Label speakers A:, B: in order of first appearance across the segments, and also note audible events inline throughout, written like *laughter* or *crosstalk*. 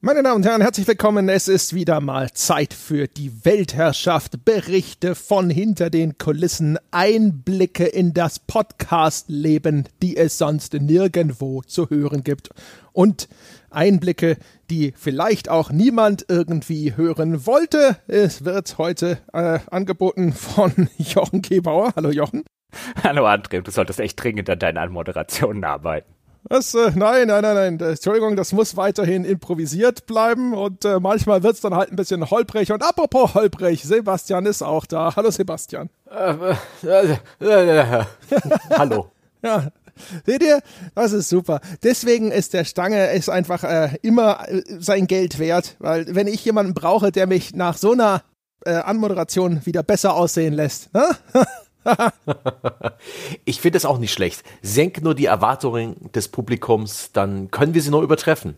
A: Meine Damen und Herren, herzlich willkommen. Es ist wieder mal Zeit für die Weltherrschaft. Berichte von hinter den Kulissen, Einblicke in das Podcast-Leben, die es sonst nirgendwo zu hören gibt. Und Einblicke, die vielleicht auch niemand irgendwie hören wollte. Es wird heute äh, angeboten von *laughs* Jochen Gebauer. Hallo Jochen.
B: Hallo André, du solltest echt dringend an deinen Anmoderationen arbeiten.
A: Das, äh, nein, nein, nein, nein. Entschuldigung, das muss weiterhin improvisiert bleiben und äh, manchmal wird's dann halt ein bisschen holprig. Und apropos holprig, Sebastian ist auch da. Hallo Sebastian.
C: Äh, äh, äh, Hallo. *laughs*
A: Ja, Seht ihr? Das ist super. Deswegen ist der Stange ist einfach äh, immer äh, sein Geld wert, weil wenn ich jemanden brauche, der mich nach so einer äh, Anmoderation wieder besser aussehen lässt, ne? *laughs* *laughs*
C: ich finde es auch nicht schlecht. Senk nur die Erwartungen des Publikums, dann können wir sie nur übertreffen.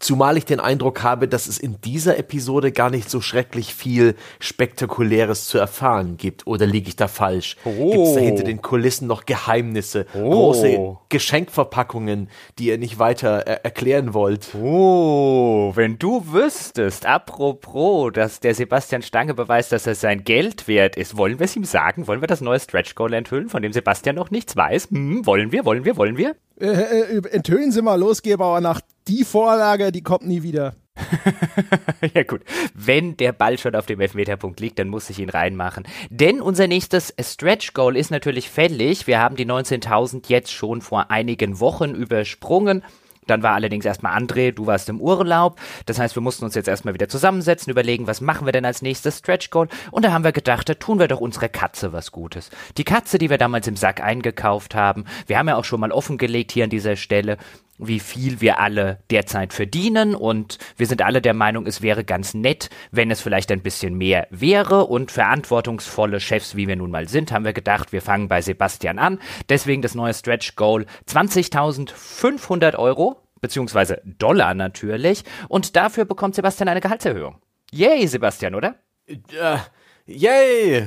C: Zumal ich den Eindruck habe, dass es in dieser Episode gar nicht so schrecklich viel Spektakuläres zu erfahren gibt. Oder liege ich da falsch? Oh. Gibt es da hinter den Kulissen noch Geheimnisse, oh. große Geschenkverpackungen, die ihr nicht weiter er erklären wollt?
B: Oh, wenn du wüsstest, apropos, dass der Sebastian Stange beweist, dass er sein Geld wert ist, wollen wir es ihm sagen? Wollen wir das neue Stretch Goal enthüllen, von dem Sebastian noch nichts weiß? Hm, wollen wir, wollen wir, wollen wir?
A: Äh, äh, enthüllen Sie mal los, Gebauer, nach die Vorlage, die kommt nie wieder. *laughs*
B: ja gut, wenn der Ball schon auf dem Elfmeterpunkt liegt, dann muss ich ihn reinmachen. Denn unser nächstes Stretch Goal ist natürlich fällig. Wir haben die 19.000 jetzt schon vor einigen Wochen übersprungen. Dann war allerdings erstmal André, du warst im Urlaub. Das heißt, wir mussten uns jetzt erstmal wieder zusammensetzen, überlegen, was machen wir denn als nächstes Stretch Goal. Und da haben wir gedacht, da tun wir doch unserer Katze was Gutes. Die Katze, die wir damals im Sack eingekauft haben. Wir haben ja auch schon mal offengelegt hier an dieser Stelle, wie viel wir alle derzeit verdienen und wir sind alle der Meinung, es wäre ganz nett, wenn es vielleicht ein bisschen mehr wäre und verantwortungsvolle Chefs, wie wir nun mal sind, haben wir gedacht, wir fangen bei Sebastian an. Deswegen das neue Stretch Goal 20.500 Euro beziehungsweise Dollar natürlich und dafür bekommt Sebastian eine Gehaltserhöhung. Yay, Sebastian, oder?
C: Äh, yay!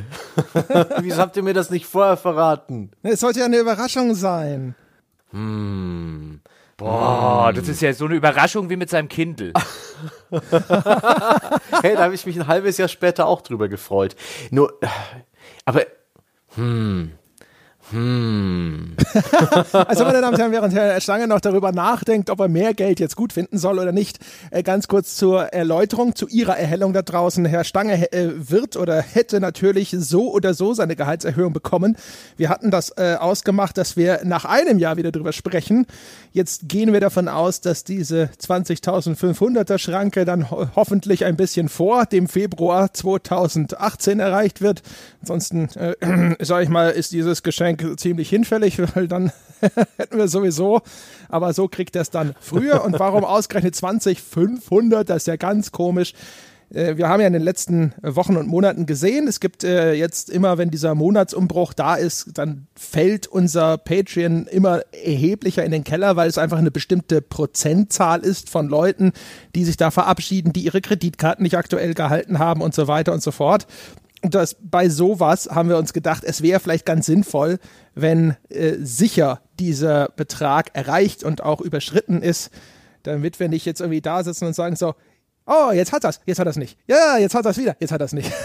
C: *laughs* Wieso habt ihr mir das nicht vorher verraten?
A: Es sollte ja eine Überraschung sein.
B: Hm. Boah, das ist ja so eine Überraschung wie mit seinem Kindle. *laughs* *laughs*
C: hey, da habe ich mich ein halbes Jahr später auch drüber gefreut. Nur, aber, hm, hm. *laughs*
A: also, meine Damen und Herren, während Herr Stange noch darüber nachdenkt, ob er mehr Geld jetzt gut finden soll oder nicht, äh, ganz kurz zur Erläuterung, zu Ihrer Erhellung da draußen. Herr Stange äh, wird oder hätte natürlich so oder so seine Gehaltserhöhung bekommen. Wir hatten das äh, ausgemacht, dass wir nach einem Jahr wieder drüber sprechen. Jetzt gehen wir davon aus, dass diese 20.500er Schranke dann ho hoffentlich ein bisschen vor dem Februar 2018 erreicht wird. Ansonsten, äh, *clears throat* sage ich mal, ist dieses Geschenk Geschenk ziemlich hinfällig, *laughs* weil dann *laughs* hätten wir sowieso, aber so kriegt er es dann früher. Und warum ausgerechnet 20, Das ist ja ganz komisch. Äh, wir haben ja in den letzten Wochen und Monaten gesehen, es gibt äh, jetzt immer, wenn dieser Monatsumbruch da ist, dann fällt unser Patreon immer erheblicher in den Keller, weil es einfach eine bestimmte Prozentzahl ist von Leuten, die sich da verabschieden, die ihre Kreditkarten nicht aktuell gehalten haben und so weiter und so fort. Und das, bei sowas haben wir uns gedacht, es wäre vielleicht ganz sinnvoll, wenn äh, sicher dieser Betrag erreicht und auch überschritten ist, damit wir nicht jetzt irgendwie da sitzen und sagen so, oh, jetzt hat das, jetzt hat das nicht. Ja, jetzt hat das wieder, jetzt hat das nicht. *laughs*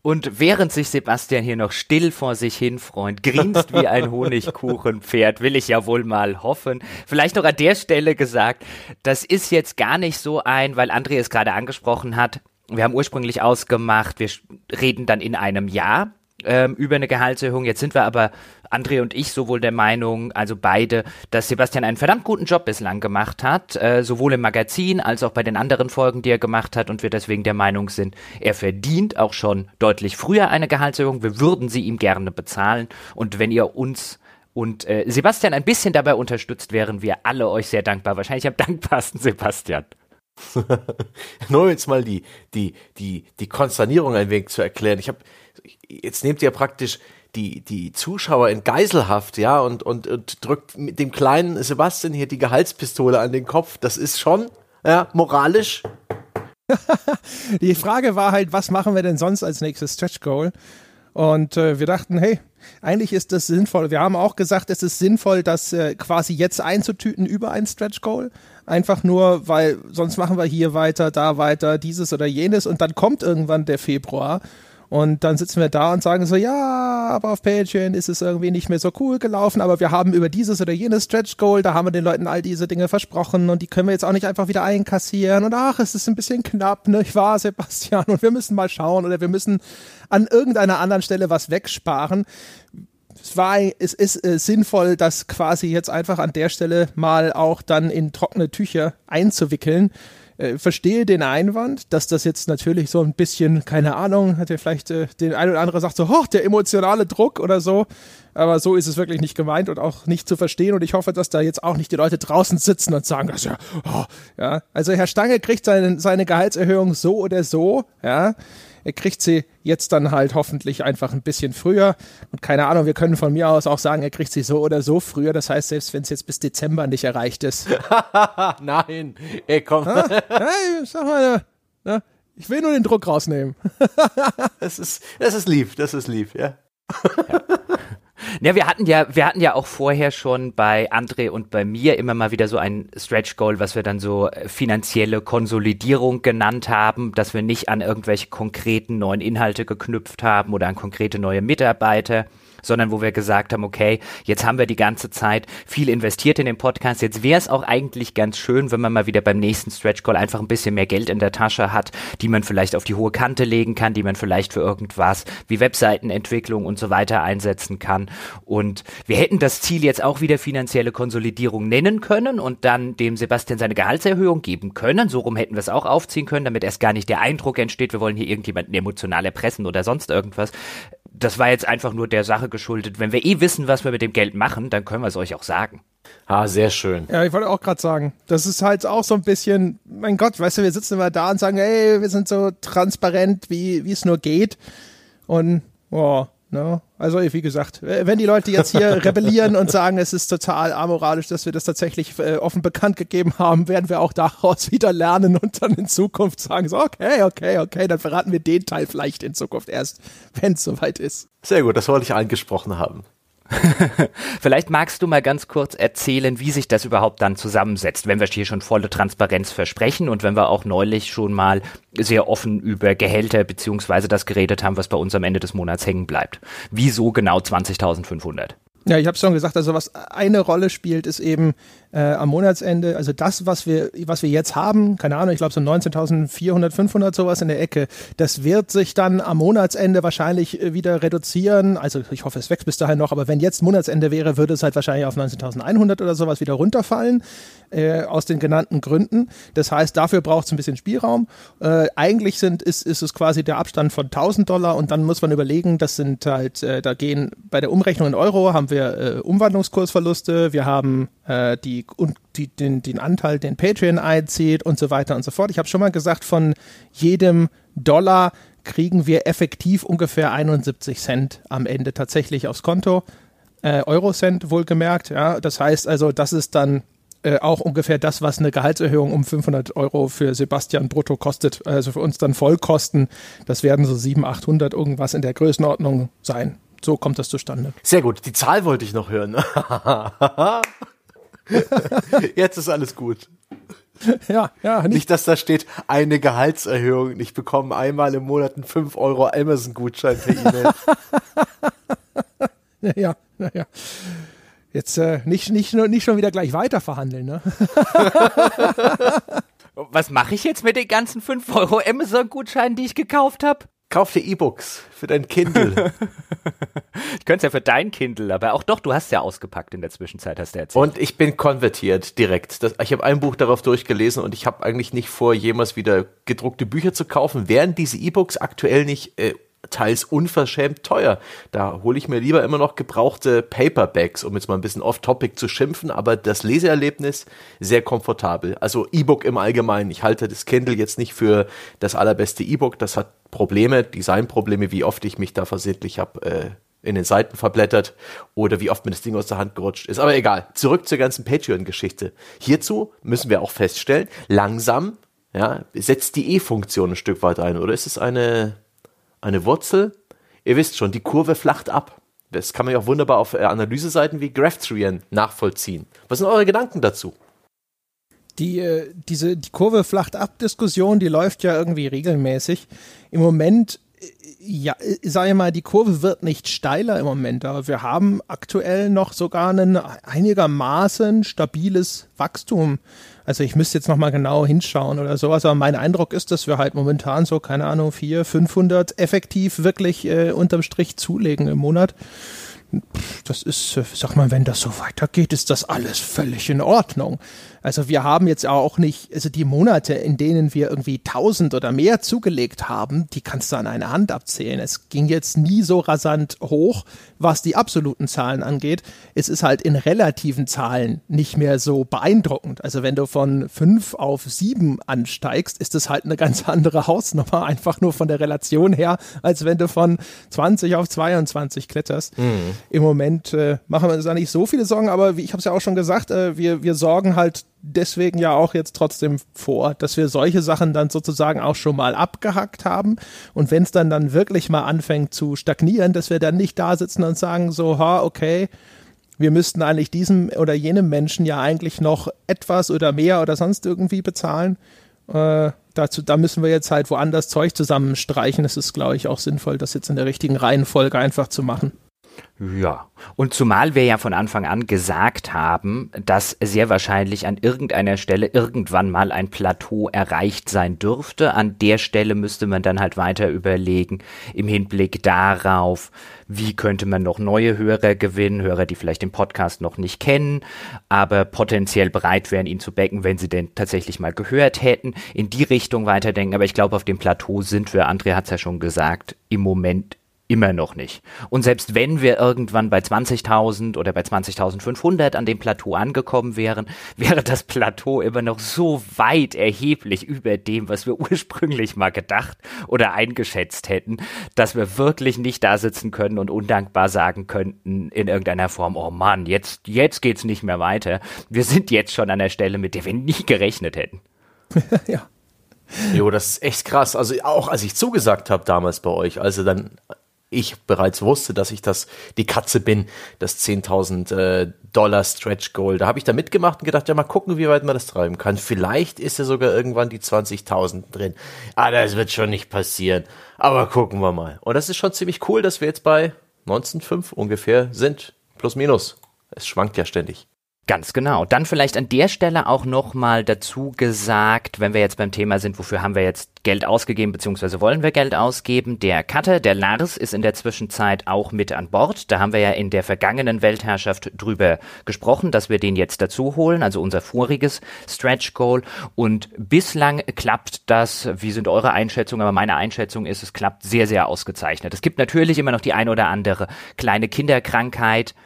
B: Und während sich Sebastian hier noch still vor sich hin freut, grinst wie ein Honigkuchenpferd, will ich ja wohl mal hoffen. Vielleicht noch an der Stelle gesagt, das ist jetzt gar nicht so ein, weil André es gerade angesprochen hat, wir haben ursprünglich ausgemacht, wir reden dann in einem Jahr ähm, über eine Gehaltserhöhung. Jetzt sind wir aber, André und ich, sowohl der Meinung, also beide, dass Sebastian einen verdammt guten Job bislang gemacht hat, äh, sowohl im Magazin als auch bei den anderen Folgen, die er gemacht hat und wir deswegen der Meinung sind, er verdient auch schon deutlich früher eine Gehaltserhöhung. Wir würden sie ihm gerne bezahlen und wenn ihr uns und äh, Sebastian ein bisschen dabei unterstützt, wären wir alle euch sehr dankbar. Wahrscheinlich am dankbarsten Sebastian. *laughs*
C: Nur jetzt mal die, die, die, die Konsternierung ein wenig zu erklären. Ich habe, jetzt nehmt ihr praktisch die, die Zuschauer in Geiselhaft, ja, und, und, und drückt mit dem kleinen Sebastian hier die Gehaltspistole an den Kopf. Das ist schon, ja, moralisch. *laughs*
A: die Frage war halt, was machen wir denn sonst als nächstes Stretch Goal? Und äh, wir dachten, hey, eigentlich ist das sinnvoll. Wir haben auch gesagt, es ist sinnvoll, das äh, quasi jetzt einzutüten über ein Stretch Goal Einfach nur, weil sonst machen wir hier weiter, da weiter, dieses oder jenes und dann kommt irgendwann der Februar und dann sitzen wir da und sagen so, ja, aber auf Patreon ist es irgendwie nicht mehr so cool gelaufen, aber wir haben über dieses oder jenes Stretch Goal, da haben wir den Leuten all diese Dinge versprochen und die können wir jetzt auch nicht einfach wieder einkassieren und ach, es ist ein bisschen knapp, ne? Ich war Sebastian und wir müssen mal schauen oder wir müssen an irgendeiner anderen Stelle was wegsparen. Es, war, es ist äh, sinnvoll, das quasi jetzt einfach an der Stelle mal auch dann in trockene Tücher einzuwickeln äh, verstehe den Einwand, dass das jetzt natürlich so ein bisschen, keine Ahnung, hat ja vielleicht äh, den ein oder andere sagt so, hoch, der emotionale Druck oder so. Aber so ist es wirklich nicht gemeint und auch nicht zu verstehen. Und ich hoffe, dass da jetzt auch nicht die Leute draußen sitzen und sagen, das ja, oh, ja. Also Herr Stange kriegt seine, seine Gehaltserhöhung so oder so, ja. Er kriegt sie jetzt dann halt hoffentlich einfach ein bisschen früher. Und keine Ahnung, wir können von mir aus auch sagen, er kriegt sie so oder so früher. Das heißt, selbst wenn es jetzt bis Dezember nicht erreicht ist. *laughs*
C: Nein, ey, komm.
A: Ah, hey, sag mal, na, ich will nur den Druck rausnehmen. *laughs*
C: das, ist, das ist lieb, das ist lieb, ja.
B: ja. Ja, wir hatten ja, wir hatten ja auch vorher schon bei André und bei mir immer mal wieder so ein Stretch Goal, was wir dann so äh, finanzielle Konsolidierung genannt haben, dass wir nicht an irgendwelche konkreten neuen Inhalte geknüpft haben oder an konkrete neue Mitarbeiter, sondern wo wir gesagt haben, okay, jetzt haben wir die ganze Zeit viel investiert in den Podcast. Jetzt wäre es auch eigentlich ganz schön, wenn man mal wieder beim nächsten Stretch Call einfach ein bisschen mehr Geld in der Tasche hat, die man vielleicht auf die hohe Kante legen kann, die man vielleicht für irgendwas wie Webseitenentwicklung und so weiter einsetzen kann. Und wir hätten das Ziel jetzt auch wieder finanzielle Konsolidierung nennen können und dann dem Sebastian seine Gehaltserhöhung geben können. So rum hätten wir es auch aufziehen können, damit erst gar nicht der Eindruck entsteht, wir wollen hier irgendjemanden emotional erpressen oder sonst irgendwas das war jetzt einfach nur der Sache geschuldet. Wenn wir eh wissen, was wir mit dem Geld machen, dann können wir es euch auch sagen.
C: Ah, sehr schön.
A: Ja, ich wollte auch gerade sagen, das ist halt auch so ein bisschen, mein Gott, weißt du, wir sitzen immer da und sagen, hey, wir sind so transparent, wie, wie es nur geht. Und, boah, Ne? Also wie gesagt, wenn die Leute jetzt hier *laughs* rebellieren und sagen, es ist total amoralisch, dass wir das tatsächlich äh, offen bekannt gegeben haben, werden wir auch daraus *laughs* wieder lernen und dann in Zukunft sagen, so okay, okay, okay, dann verraten wir den Teil vielleicht in Zukunft erst, wenn es soweit ist.
C: Sehr gut, das wollte ich angesprochen haben. *laughs*
B: Vielleicht magst du mal ganz kurz erzählen, wie sich das überhaupt dann zusammensetzt, wenn wir hier schon volle Transparenz versprechen und wenn wir auch neulich schon mal sehr offen über Gehälter beziehungsweise das geredet haben, was bei uns am Ende des Monats hängen bleibt. Wieso genau 20.500?
A: Ja, ich habe schon gesagt, also was eine Rolle spielt, ist eben äh, am Monatsende, also das, was wir, was wir jetzt haben, keine Ahnung, ich glaube so 19.400, 500 sowas in der Ecke, das wird sich dann am Monatsende wahrscheinlich äh, wieder reduzieren. Also ich hoffe, es wächst bis dahin noch, aber wenn jetzt Monatsende wäre, würde es halt wahrscheinlich auf 19.100 oder sowas wieder runterfallen, äh, aus den genannten Gründen. Das heißt, dafür braucht es ein bisschen Spielraum. Äh, eigentlich sind, ist, ist es quasi der Abstand von 1000 Dollar und dann muss man überlegen, das sind halt, äh, da gehen bei der Umrechnung in Euro haben wir äh, Umwandlungskursverluste, wir haben äh, die, und die, den, den Anteil, den Patreon einzieht und so weiter und so fort. Ich habe schon mal gesagt, von jedem Dollar kriegen wir effektiv ungefähr 71 Cent am Ende tatsächlich aufs Konto. Äh, Eurocent wohlgemerkt, ja. Das heißt also, das ist dann äh, auch ungefähr das, was eine Gehaltserhöhung um 500 Euro für Sebastian brutto kostet. Also für uns dann Vollkosten. Das werden so 700, 800 irgendwas in der Größenordnung sein so kommt das zustande.
C: Sehr gut. Die Zahl wollte ich noch hören. *laughs* *laughs* Jetzt ist alles gut.
A: Ja, ja.
C: Nicht. nicht, dass da steht, eine Gehaltserhöhung. Ich bekomme einmal im Monat einen 5 Euro Amazon-Gutschein per E-Mail. *laughs*
A: ja, ja. Jetzt äh, nicht, nicht, nicht schon wieder gleich weiter verhandeln, ne? *laughs*
B: Was mache ich jetzt mit den ganzen 5 Euro Amazon-Gutscheinen, die ich gekauft habe?
C: Kauf dir E-Books für dein Kindle. *laughs*
B: ich könnte es ja für dein Kindle, aber auch doch, du hast ja ausgepackt in der Zwischenzeit, hast du erzählt.
C: Und ich bin konvertiert direkt. Das, ich habe ein Buch darauf durchgelesen und ich habe eigentlich nicht vor, jemals wieder gedruckte Bücher zu kaufen, während diese E-Books aktuell nicht äh, teils unverschämt teuer. Da hole ich mir lieber immer noch gebrauchte Paperbacks, um jetzt mal ein bisschen off-topic zu schimpfen, aber das Leseerlebnis sehr komfortabel. Also E-Book im Allgemeinen. Ich halte das Kindle jetzt nicht für das allerbeste E-Book. Das hat Probleme, Designprobleme, wie oft ich mich da versehentlich habe äh, in den Seiten verblättert oder wie oft mir das Ding aus der Hand gerutscht ist. Aber egal. Zurück zur ganzen Patreon-Geschichte. Hierzu müssen wir auch feststellen, langsam ja, setzt die E-Funktion ein Stück weit ein. Oder ist es eine eine Wurzel. Ihr wisst schon, die Kurve flacht ab. Das kann man ja auch wunderbar auf äh, Analyseseiten wie Graph nachvollziehen. Was sind eure Gedanken dazu?
A: Die, äh, diese, die Kurve flacht ab Diskussion, die läuft ja irgendwie regelmäßig. Im Moment ja, ich sage mal, die Kurve wird nicht steiler im Moment, aber wir haben aktuell noch sogar ein einigermaßen stabiles Wachstum. Also ich müsste jetzt nochmal genau hinschauen oder sowas, aber mein Eindruck ist, dass wir halt momentan so, keine Ahnung, 400, 500 effektiv wirklich äh, unterm Strich zulegen im Monat das ist, äh, sag mal, wenn das so weitergeht, ist das alles völlig in Ordnung. Also wir haben jetzt auch nicht, also die Monate, in denen wir irgendwie 1000 oder mehr zugelegt haben, die kannst du an einer Hand abzählen. Es ging jetzt nie so rasant hoch, was die absoluten Zahlen angeht. Es ist halt in relativen Zahlen nicht mehr so beeindruckend. Also wenn du von 5 auf 7 ansteigst, ist das halt eine ganz andere Hausnummer, einfach nur von der Relation her, als wenn du von 20 auf 22 kletterst. Mhm. Im Moment äh, machen wir uns da nicht so viele Sorgen, aber wie ich habe es ja auch schon gesagt, äh, wir, wir sorgen halt deswegen ja auch jetzt trotzdem vor, dass wir solche Sachen dann sozusagen auch schon mal abgehackt haben. Und wenn es dann dann wirklich mal anfängt zu stagnieren, dass wir dann nicht da sitzen und sagen so, ha, okay, wir müssten eigentlich diesem oder jenem Menschen ja eigentlich noch etwas oder mehr oder sonst irgendwie bezahlen. Äh, dazu, da müssen wir jetzt halt woanders Zeug zusammenstreichen. Es ist, glaube ich, auch sinnvoll, das jetzt in der richtigen Reihenfolge einfach zu machen.
B: Ja, und zumal wir ja von Anfang an gesagt haben, dass sehr wahrscheinlich an irgendeiner Stelle irgendwann mal ein Plateau erreicht sein dürfte. An der Stelle müsste man dann halt weiter überlegen im Hinblick darauf, wie könnte man noch neue Hörer gewinnen, Hörer, die vielleicht den Podcast noch nicht kennen, aber potenziell bereit wären, ihn zu backen, wenn sie denn tatsächlich mal gehört hätten, in die Richtung weiterdenken. Aber ich glaube, auf dem Plateau sind wir, André hat es ja schon gesagt, im Moment Immer noch nicht. Und selbst wenn wir irgendwann bei 20.000 oder bei 20.500 an dem Plateau angekommen wären, wäre das Plateau immer noch so weit erheblich über dem, was wir *laughs* ursprünglich mal gedacht oder eingeschätzt hätten, dass wir wirklich nicht da sitzen können und undankbar sagen könnten in irgendeiner Form, oh Mann, jetzt, jetzt geht's nicht mehr weiter. Wir sind jetzt schon an der Stelle, mit der wir nie gerechnet hätten. *laughs*
C: ja. Jo, das ist echt krass. Also auch als ich zugesagt habe damals bei euch, also dann ich bereits wusste, dass ich das die Katze bin, das 10.000 äh, Dollar Stretch Goal. Da habe ich da mitgemacht und gedacht, ja mal gucken, wie weit man das treiben kann. Vielleicht ist ja sogar irgendwann die 20.000 drin. Ah, das wird schon nicht passieren. Aber gucken wir mal. Und das ist schon ziemlich cool, dass wir jetzt bei 19,5 ungefähr sind. Plus minus. Es schwankt ja ständig.
B: Ganz genau. Dann vielleicht an der Stelle auch nochmal dazu gesagt, wenn wir jetzt beim Thema sind, wofür haben wir jetzt Geld ausgegeben, beziehungsweise wollen wir Geld ausgeben? Der Cutter, der Lars, ist in der Zwischenzeit auch mit an Bord. Da haben wir ja in der vergangenen Weltherrschaft drüber gesprochen, dass wir den jetzt dazu holen, also unser voriges Stretch Goal. Und bislang klappt das, wie sind eure Einschätzungen, aber meine Einschätzung ist, es klappt sehr, sehr ausgezeichnet. Es gibt natürlich immer noch die ein oder andere kleine Kinderkrankheit,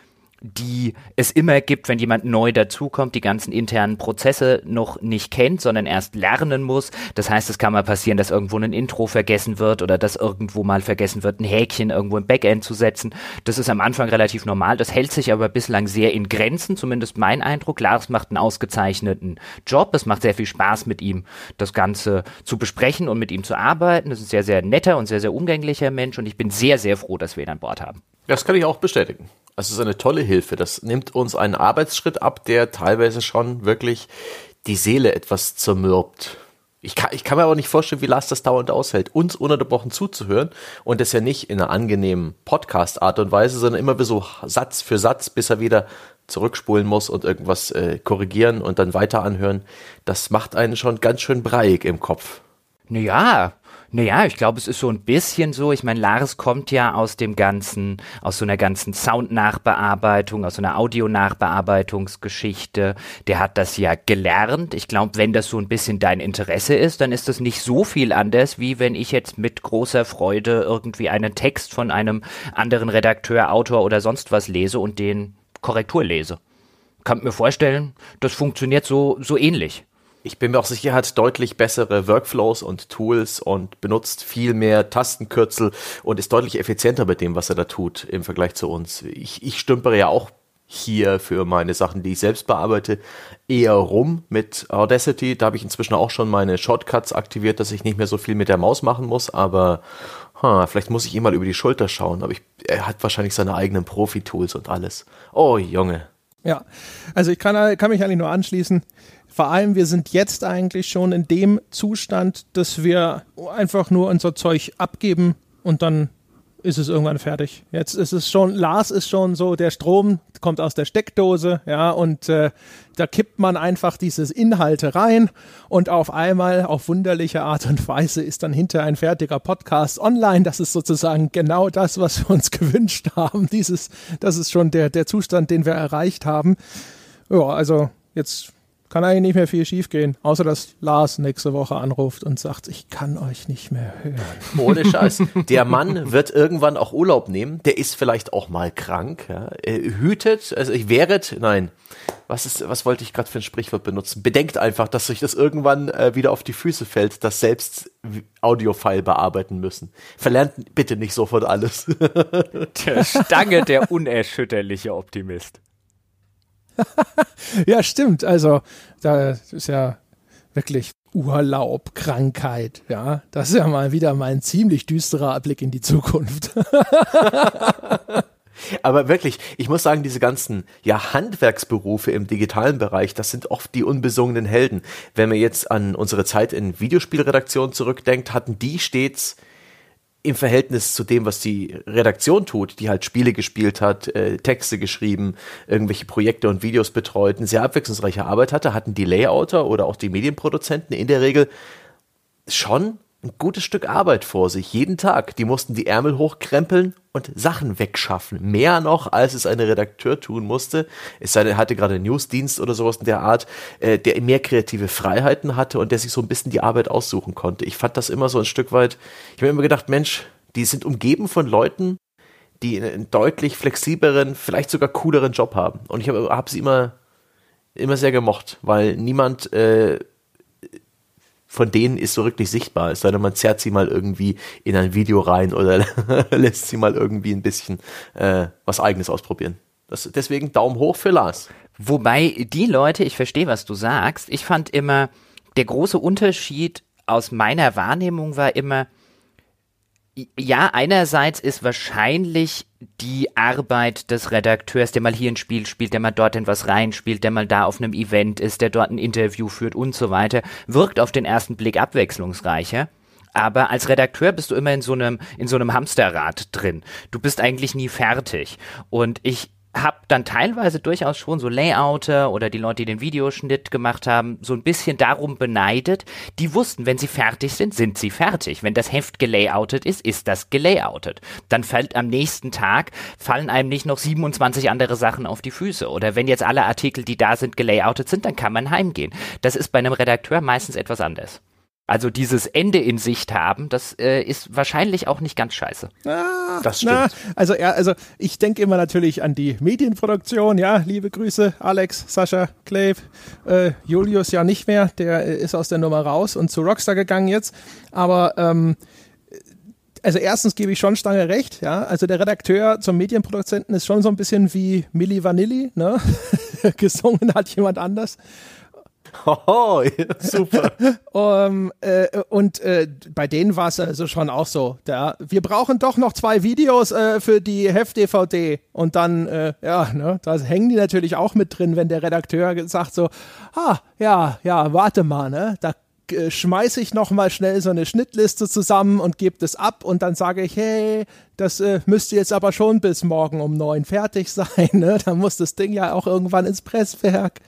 B: die es immer gibt, wenn jemand neu dazukommt, die ganzen internen Prozesse noch nicht kennt, sondern erst lernen muss. Das heißt, es kann mal passieren, dass irgendwo ein Intro vergessen wird oder dass irgendwo mal vergessen wird, ein Häkchen irgendwo im Backend zu setzen. Das ist am Anfang relativ normal. Das hält sich aber bislang sehr in Grenzen, zumindest mein Eindruck. Lars macht einen ausgezeichneten Job. Es macht sehr viel Spaß, mit ihm das Ganze zu besprechen und mit ihm zu arbeiten. Das ist ein sehr, sehr netter und sehr, sehr umgänglicher Mensch und ich bin sehr, sehr froh, dass wir ihn an Bord haben.
C: Das kann ich auch bestätigen. Es ist eine tolle Hilfe. Das nimmt uns einen Arbeitsschritt ab, der teilweise schon wirklich die Seele etwas zermürbt. Ich kann, ich kann mir aber nicht vorstellen, wie Lars das dauernd aushält, uns ununterbrochen zuzuhören und das ja nicht in einer angenehmen Podcast-Art und Weise, sondern immer so Satz für Satz, bis er wieder zurückspulen muss und irgendwas äh, korrigieren und dann weiter anhören. Das macht einen schon ganz schön breiig im Kopf.
B: Naja, naja, ich glaube, es ist so ein bisschen so. Ich meine, Lars kommt ja aus dem ganzen, aus so einer ganzen Sound-Nachbearbeitung, aus so einer Audio-Nachbearbeitungsgeschichte. Der hat das ja gelernt. Ich glaube, wenn das so ein bisschen dein Interesse ist, dann ist das nicht so viel anders, wie wenn ich jetzt mit großer Freude irgendwie einen Text von einem anderen Redakteur, Autor oder sonst was lese und den Korrektur lese. Kann mir vorstellen, das funktioniert so, so ähnlich
C: ich bin mir auch sicher, er hat deutlich bessere Workflows und Tools und benutzt viel mehr Tastenkürzel und ist deutlich effizienter mit dem, was er da tut im Vergleich zu uns. Ich, ich stümpere ja auch hier für meine Sachen, die ich selbst bearbeite, eher rum mit Audacity. Da habe ich inzwischen auch schon meine Shortcuts aktiviert, dass ich nicht mehr so viel mit der Maus machen muss, aber huh, vielleicht muss ich ihm mal über die Schulter schauen. Aber ich, er hat wahrscheinlich seine eigenen Profi-Tools und alles. Oh, Junge.
A: Ja, also ich kann, kann mich eigentlich nur anschließen Vor allem, wir sind jetzt eigentlich schon in dem Zustand, dass wir einfach nur unser Zeug abgeben und dann ist es irgendwann fertig. Jetzt ist es schon, Lars ist schon so, der Strom kommt aus der Steckdose, ja, und äh, da kippt man einfach dieses Inhalte rein und auf einmal auf wunderliche Art und Weise ist dann hinter ein fertiger Podcast online. Das ist sozusagen genau das, was wir uns *laughs* gewünscht haben. Dieses, das ist schon der, der Zustand, den wir erreicht haben. Ja, also jetzt kann eigentlich nicht mehr viel schiefgehen, außer dass Lars nächste Woche anruft und sagt, ich kann euch nicht mehr hören.
C: Ohne Scheiß. *laughs* Der Mann wird irgendwann auch Urlaub nehmen. Der ist vielleicht auch mal krank. Ja. Hütet, also ich wäret, nein, was ist, was wollte ich gerade für ein Sprichwort benutzen? Bedenkt einfach, dass sich das irgendwann äh, wieder auf die Füße fällt, dass selbst Audiofile bearbeiten müssen. Verlernt bitte nicht sofort alles. *laughs*
B: Der Stange, der unerschütterliche Optimist. *laughs*
A: ja, stimmt. Also, da ist ja wirklich Urlaub, Krankheit, ja. Das ist ja mal wieder mal ein ziemlich düsterer Blick in die Zukunft. *laughs*
C: Aber wirklich, ich muss sagen, diese ganzen ja, Handwerksberufe im digitalen Bereich, das sind oft die unbesungenen Helden. Wenn man jetzt an unsere Zeit in Videospielredaktion zurückdenkt, hatten die stets im Verhältnis zu dem, was die Redaktion tut, die halt Spiele gespielt hat, äh, Texte geschrieben, irgendwelche Projekte und Videos betreut, eine sehr abwechslungsreiche Arbeit hatte, hatten die Layouter oder auch die Medienproduzenten in der Regel schon ein gutes Stück Arbeit vor sich, jeden Tag. Die mussten die Ärmel hochkrempeln und Sachen wegschaffen. Mehr noch, als es ein Redakteur tun musste. Es sei denn, er hatte gerade einen Newsdienst oder sowas in der Art, äh, der mehr kreative Freiheiten hatte und der sich so ein bisschen die Arbeit aussuchen konnte. Ich fand das immer so ein Stück weit, ich habe immer gedacht, Mensch, die sind umgeben von Leuten, die einen deutlich flexibleren, vielleicht sogar cooleren Job haben. Und ich habe hab sie immer, immer sehr gemocht, weil niemand äh, von denen ist so wirklich sichtbar. Es sei denn, man zerrt sie mal irgendwie in ein Video rein oder *laughs* lässt sie mal irgendwie ein bisschen äh, was Eigenes ausprobieren. Das, deswegen Daumen hoch für Lars.
B: Wobei die Leute, ich verstehe, was du sagst, ich fand immer, der große Unterschied aus meiner Wahrnehmung war immer, ja, einerseits ist wahrscheinlich die Arbeit des Redakteurs, der mal hier ein Spiel spielt, der mal dort in was reinspielt, der mal da auf einem Event ist, der dort ein Interview führt und so weiter, wirkt auf den ersten Blick abwechslungsreicher. Aber als Redakteur bist du immer in so einem, in so einem Hamsterrad drin. Du bist eigentlich nie fertig. Und ich habe dann teilweise durchaus schon so Layouter oder die Leute, die den Videoschnitt gemacht haben, so ein bisschen darum beneidet. Die wussten, wenn sie fertig sind, sind sie fertig. Wenn das Heft gelayoutet ist, ist das gelayoutet. Dann fällt am nächsten Tag, fallen einem nicht noch 27 andere Sachen auf die Füße. Oder wenn jetzt alle Artikel, die da sind, gelayoutet sind, dann kann man heimgehen. Das ist bei einem Redakteur meistens etwas anders. Also dieses Ende in Sicht haben, das äh, ist wahrscheinlich auch nicht ganz scheiße.
A: Ah, das stimmt. Na, also, ja, also ich denke immer natürlich an die Medienproduktion. Ja, liebe Grüße, Alex, Sascha, Clave, äh, Julius ja nicht mehr. Der äh, ist aus der Nummer raus und zu Rockstar gegangen jetzt. Aber ähm, also erstens gebe ich schon Stange recht, ja. Also der Redakteur zum Medienproduzenten ist schon so ein bisschen wie Milli Vanilli, ne? *laughs* Gesungen hat jemand anders.
C: Oh, *laughs* super.
A: um, äh, und äh, bei denen war es also schon auch so. Da, wir brauchen doch noch zwei Videos äh, für die Heft-DVD. Und dann, äh, ja, ne, da hängen die natürlich auch mit drin, wenn der Redakteur sagt so, ah, ja, ja, warte mal, ne, da äh, schmeiße ich noch mal schnell so eine Schnittliste zusammen und gebe das ab und dann sage ich, hey, das äh, müsste jetzt aber schon bis morgen um neun fertig *laughs* sein. Ne? Dann muss das Ding ja auch irgendwann ins Presswerk.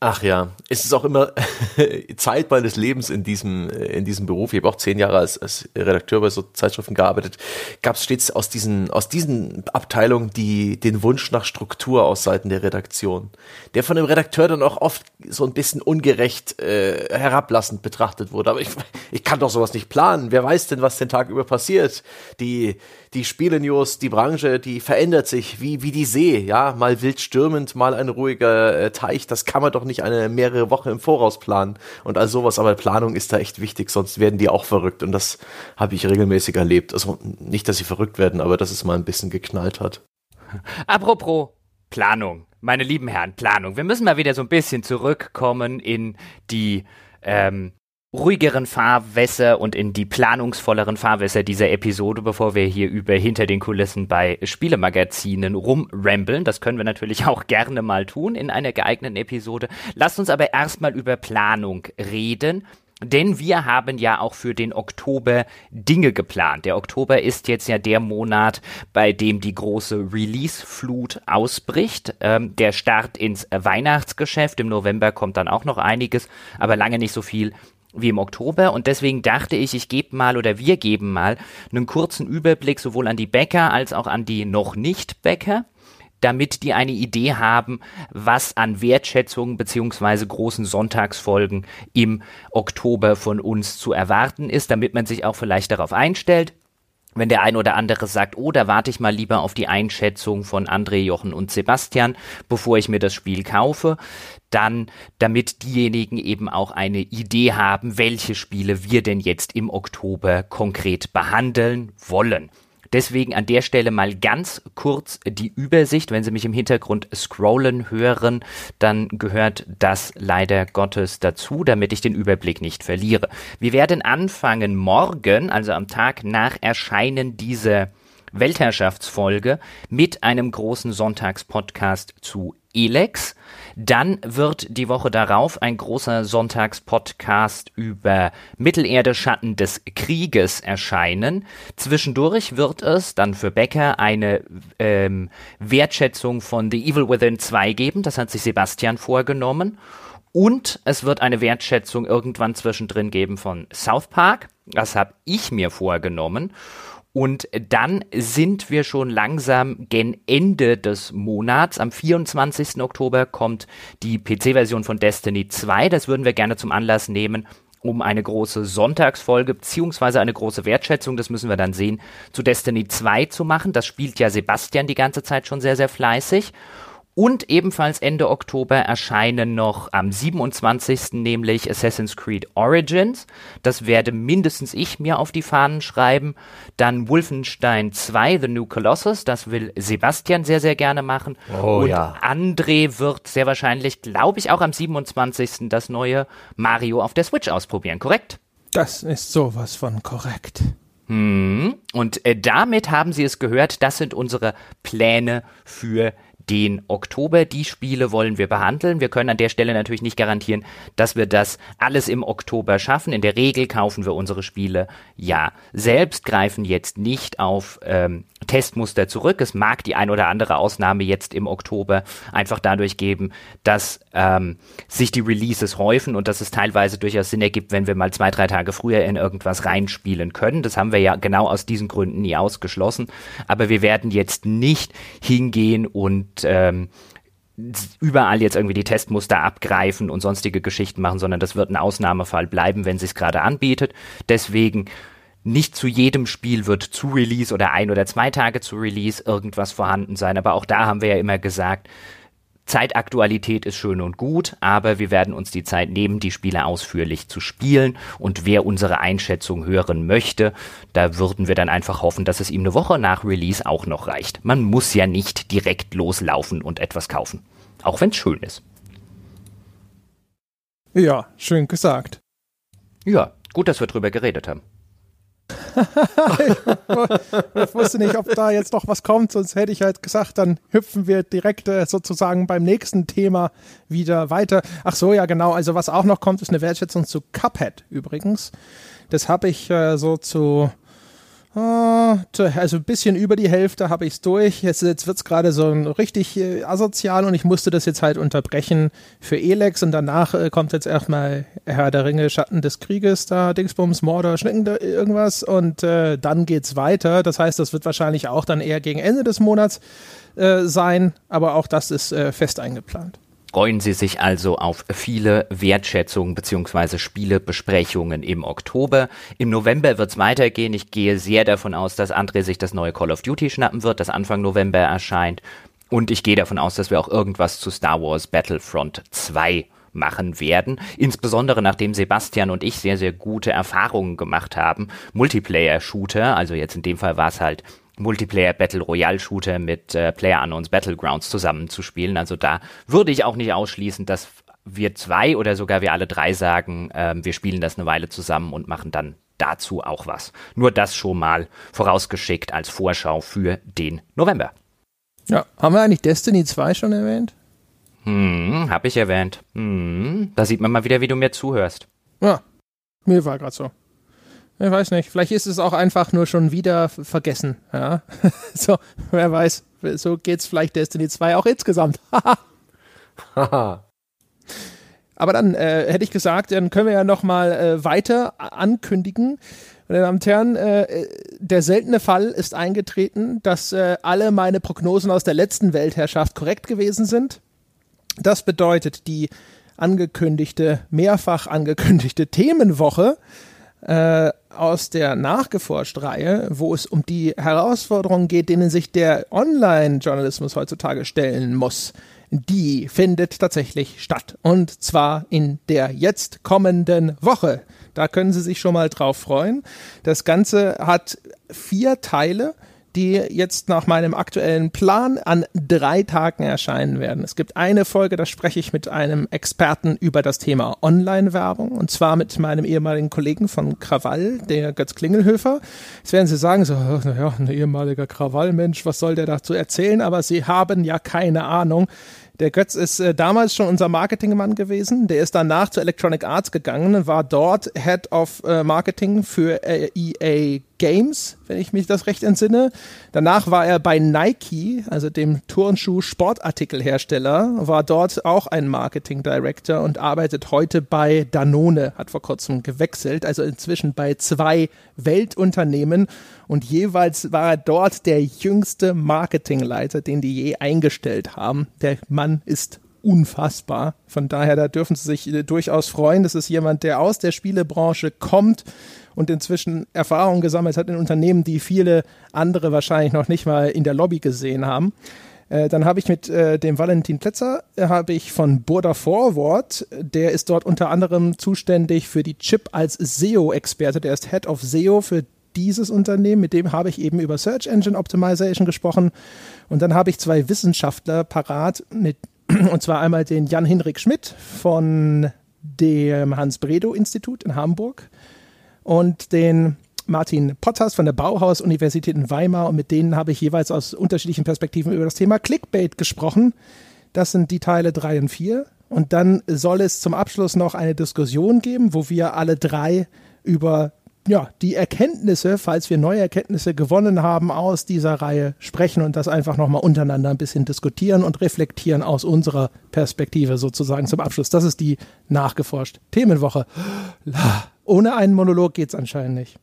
C: Ach ja, es ist auch immer *laughs* Zeit meines Lebens in diesem, in diesem Beruf. Ich habe auch zehn Jahre als, als Redakteur bei so Zeitschriften gearbeitet. Gab es stets aus diesen, aus diesen Abteilungen die, den Wunsch nach Struktur aus Seiten der Redaktion, der von dem Redakteur dann auch oft so ein bisschen ungerecht äh, herablassend betrachtet wurde. Aber ich, ich kann doch sowas nicht planen. Wer weiß denn, was den Tag über passiert? Die, die Spiele-News, die Branche, die verändert sich wie, wie die See. Ja, mal wild stürmend, mal ein ruhiger äh, Teich. Das kann man doch nicht eine mehrere Wochen im Voraus planen und all sowas. Aber Planung ist da echt wichtig, sonst werden die auch verrückt. Und das habe ich regelmäßig erlebt. Also nicht, dass sie verrückt werden, aber dass es mal ein bisschen geknallt hat. *laughs*
B: Apropos Planung, meine lieben Herren, Planung. Wir müssen mal wieder so ein bisschen zurückkommen in die ähm, ruhigeren Fahrwässer und in die planungsvolleren Fahrwässer dieser Episode, bevor wir hier über hinter den Kulissen bei Spielemagazinen rumrambeln. Das können wir natürlich auch gerne mal tun in einer geeigneten Episode. Lasst uns aber erstmal über Planung reden. Denn wir haben ja auch für den Oktober Dinge geplant. Der Oktober ist jetzt ja der Monat, bei dem die große Release-Flut ausbricht. Ähm, der Start ins Weihnachtsgeschäft. Im November kommt dann auch noch einiges, aber lange nicht so viel wie im Oktober. Und deswegen dachte ich, ich gebe mal oder wir geben mal einen kurzen Überblick sowohl an die Bäcker als auch an die noch nicht Bäcker, damit die eine Idee haben, was an Wertschätzung beziehungsweise großen Sonntagsfolgen im Oktober von uns zu erwarten ist, damit man sich auch vielleicht darauf einstellt wenn der ein oder andere sagt, oh, da warte ich mal lieber auf die Einschätzung von André, Jochen und Sebastian, bevor ich mir das Spiel kaufe, dann, damit diejenigen eben auch eine Idee haben, welche Spiele wir denn jetzt im Oktober konkret behandeln wollen. Deswegen an der Stelle mal ganz kurz die Übersicht. Wenn Sie mich im Hintergrund scrollen hören, dann gehört das leider Gottes dazu, damit ich den Überblick nicht verliere. Wir werden anfangen morgen, also am Tag nach Erscheinen dieser Weltherrschaftsfolge, mit einem großen Sonntagspodcast zu Elex. Dann wird die Woche darauf ein großer Sonntagspodcast über Mittelerde Schatten des Krieges erscheinen. Zwischendurch wird es dann für Becker eine ähm, Wertschätzung von The Evil Within 2 geben. Das hat sich Sebastian vorgenommen. Und es wird eine Wertschätzung irgendwann zwischendrin geben von South Park. Das habe ich mir vorgenommen. Und dann sind wir schon langsam gen Ende des Monats. Am 24. Oktober kommt die PC-Version von Destiny 2. Das würden wir gerne zum Anlass nehmen, um eine große Sonntagsfolge beziehungsweise eine große Wertschätzung, das müssen wir dann sehen, zu Destiny 2 zu machen. Das spielt ja Sebastian die ganze Zeit schon sehr, sehr fleißig. Und ebenfalls Ende Oktober erscheinen noch am 27. nämlich Assassin's Creed Origins. Das werde mindestens ich mir auf die Fahnen schreiben. Dann Wolfenstein 2, The New Colossus. Das will Sebastian sehr, sehr gerne machen.
C: Oh,
B: Und
C: ja.
B: André wird sehr wahrscheinlich, glaube ich, auch am 27. das neue Mario auf der Switch ausprobieren, korrekt?
A: Das ist sowas von korrekt.
B: Hm. Und äh, damit haben Sie es gehört, das sind unsere Pläne für den Oktober. Die Spiele wollen wir behandeln. Wir können an der Stelle natürlich nicht garantieren, dass wir das alles im Oktober schaffen. In der Regel kaufen wir unsere Spiele ja selbst, greifen jetzt nicht auf ähm, Testmuster zurück. Es mag die ein oder andere Ausnahme jetzt im Oktober einfach dadurch geben, dass ähm, sich die Releases häufen und dass es teilweise durchaus Sinn ergibt, wenn wir mal zwei, drei Tage früher in irgendwas reinspielen können. Das haben wir ja genau aus diesen Gründen nie ausgeschlossen. Aber wir werden jetzt nicht hingehen ähm, überall jetzt irgendwie die Testmuster abgreifen und sonstige Geschichten machen, sondern das wird ein Ausnahmefall bleiben, wenn sich es gerade anbietet. Deswegen nicht zu jedem Spiel wird zu Release oder ein oder zwei Tage zu Release irgendwas vorhanden sein. Aber auch da haben wir ja immer gesagt, Zeitaktualität ist schön und gut, aber wir werden uns die Zeit nehmen, die Spiele ausführlich zu spielen. Und wer unsere Einschätzung hören möchte, da würden wir dann einfach hoffen, dass es ihm eine Woche nach Release auch noch reicht. Man muss ja nicht direkt loslaufen und etwas kaufen. Auch wenn es schön ist.
A: Ja, schön gesagt.
B: Ja, gut, dass wir drüber geredet haben. *laughs*
A: ich wusste nicht, ob da jetzt noch was kommt, sonst hätte ich halt gesagt, dann hüpfen wir direkt äh, sozusagen beim nächsten Thema wieder weiter. Ach so, ja genau, also was auch noch kommt, ist eine Wertschätzung zu Cuphead übrigens. Das habe ich äh, so zu also ein bisschen über die Hälfte habe ich es durch. Jetzt, jetzt wird es gerade so richtig äh, asozial und ich musste das jetzt halt unterbrechen für Elex und danach äh, kommt jetzt erstmal Herr der Ringe, Schatten des Krieges, da Dingsbums, Mordor, Schnecken, irgendwas und äh, dann geht's weiter. Das heißt, das wird wahrscheinlich auch dann eher gegen Ende des Monats äh, sein, aber auch das ist äh, fest eingeplant.
B: Freuen Sie sich also auf viele Wertschätzungen bzw. Spielebesprechungen im Oktober. Im November wird es weitergehen. Ich gehe sehr davon aus, dass André sich das neue Call of Duty schnappen wird, das Anfang November erscheint. Und ich gehe davon aus, dass wir auch irgendwas zu Star Wars Battlefront 2 machen werden. Insbesondere nachdem Sebastian und ich sehr, sehr gute Erfahrungen gemacht haben. Multiplayer-Shooter, also jetzt in dem Fall war es halt Multiplayer Battle Royale Shooter mit äh, Player Unknowns Battlegrounds zusammenzuspielen. Also da würde ich auch nicht ausschließen, dass wir zwei oder sogar wir alle drei sagen, äh, wir spielen das eine Weile zusammen und machen dann dazu auch was. Nur das schon mal vorausgeschickt als Vorschau für den November.
A: Ja, haben wir eigentlich Destiny 2 schon erwähnt?
B: Hm, hab ich erwähnt. Hm, da sieht man mal wieder, wie du mir zuhörst.
A: Ja, mir war gerade so. Ich weiß nicht, vielleicht ist es auch einfach nur schon wieder vergessen. Ja, *laughs* so, wer weiß. So geht's vielleicht Destiny 2 auch insgesamt. *laughs* Haha. Aber dann äh, hätte ich gesagt, dann können wir ja noch mal äh, weiter ankündigen. Meine Damen und Herren, äh, der seltene Fall ist eingetreten, dass äh, alle meine Prognosen aus der letzten Weltherrschaft korrekt gewesen sind. Das bedeutet, die angekündigte, mehrfach angekündigte Themenwoche äh, aus der Nachgeforscht-Reihe, wo es um die Herausforderungen geht, denen sich der Online-Journalismus heutzutage stellen muss die findet tatsächlich statt. Und zwar in der jetzt kommenden Woche. Da können Sie sich schon mal drauf freuen. Das Ganze hat vier Teile die jetzt nach meinem aktuellen Plan an drei Tagen erscheinen werden. Es gibt eine Folge, da spreche ich mit einem Experten über das Thema Online-Werbung und zwar mit meinem ehemaligen Kollegen von Krawall, der Götz Klingelhöfer. Jetzt werden Sie sagen, so, naja, ein ehemaliger Krawall-Mensch, was soll der dazu erzählen? Aber Sie haben ja keine Ahnung. Der Götz ist äh, damals schon unser Marketingmann gewesen. Der ist danach zu Electronic Arts gegangen, war dort Head of äh, Marketing für äh, EA Games, wenn ich mich das recht entsinne. Danach war er bei Nike, also dem Turnschuh-Sportartikelhersteller, war dort auch ein Marketing Director und arbeitet heute bei Danone, hat vor kurzem gewechselt, also inzwischen bei zwei Weltunternehmen und jeweils war er dort der jüngste Marketingleiter, den die je eingestellt haben. Der Mann ist unfassbar. Von daher, da dürfen Sie sich durchaus freuen. Das ist jemand, der aus der Spielebranche kommt und inzwischen Erfahrung gesammelt hat in Unternehmen, die viele andere wahrscheinlich noch nicht mal in der Lobby gesehen haben. Äh, dann habe ich mit äh, dem Valentin Plätzer, äh, habe ich von Burda Forward, der ist dort unter anderem zuständig für die Chip als SEO-Experte, der ist Head of SEO für dieses Unternehmen, mit dem habe ich eben über Search Engine Optimization gesprochen. Und dann habe ich zwei Wissenschaftler parat, mit, *clears throat* und zwar einmal den Jan-Hinrik Schmidt von dem Hans-Bredow-Institut in Hamburg und den Martin Potters von der Bauhaus-Universität in Weimar und mit denen habe ich jeweils aus unterschiedlichen Perspektiven über das Thema Clickbait gesprochen. Das sind die Teile 3 und 4. Und dann soll es zum Abschluss noch eine Diskussion geben, wo wir alle drei über ja, die Erkenntnisse, falls wir neue Erkenntnisse gewonnen haben aus dieser Reihe, sprechen und das einfach nochmal untereinander ein bisschen diskutieren und reflektieren aus unserer Perspektive sozusagen zum Abschluss. Das ist die nachgeforscht Themenwoche. Ohne einen Monolog geht es anscheinend nicht.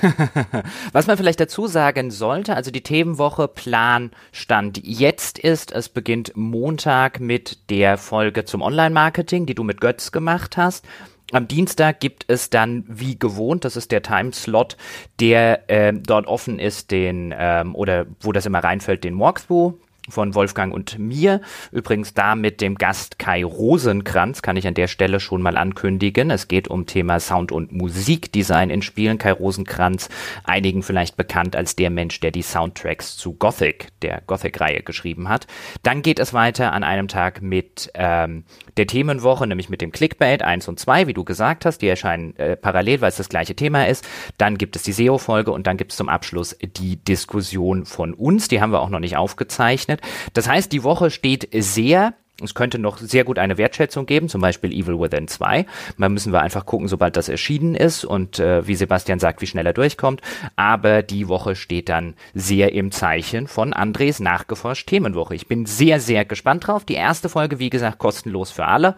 A: *laughs*
B: Was man vielleicht dazu sagen sollte, also die Themenwoche Planstand jetzt ist, es beginnt Montag mit der Folge zum Online-Marketing, die du mit Götz gemacht hast. Am Dienstag gibt es dann wie gewohnt, das ist der Timeslot, der äh, dort offen ist, den ähm, oder wo das immer reinfällt, den Walkthrough von Wolfgang und mir. Übrigens da mit dem Gast Kai Rosenkranz kann ich an der Stelle schon mal ankündigen. Es geht um Thema Sound- und Musikdesign in Spielen. Kai Rosenkranz, einigen vielleicht bekannt als der Mensch, der die Soundtracks zu Gothic, der Gothic-Reihe geschrieben hat. Dann geht es weiter an einem Tag mit ähm, der Themenwoche, nämlich mit dem Clickbait 1 und 2, wie du gesagt hast. Die erscheinen äh, parallel, weil es das gleiche Thema ist. Dann gibt es die SEO-Folge und dann gibt es zum Abschluss die Diskussion von uns. Die haben wir auch noch nicht aufgezeichnet. Das heißt, die Woche steht sehr es könnte noch sehr gut eine Wertschätzung geben, zum Beispiel Evil Within 2. Da müssen wir einfach gucken, sobald das erschienen ist und äh, wie Sebastian sagt, wie schnell er durchkommt. Aber die Woche steht dann sehr im Zeichen von Andres nachgeforscht Themenwoche. Ich bin sehr, sehr gespannt drauf. Die erste Folge, wie gesagt, kostenlos für alle,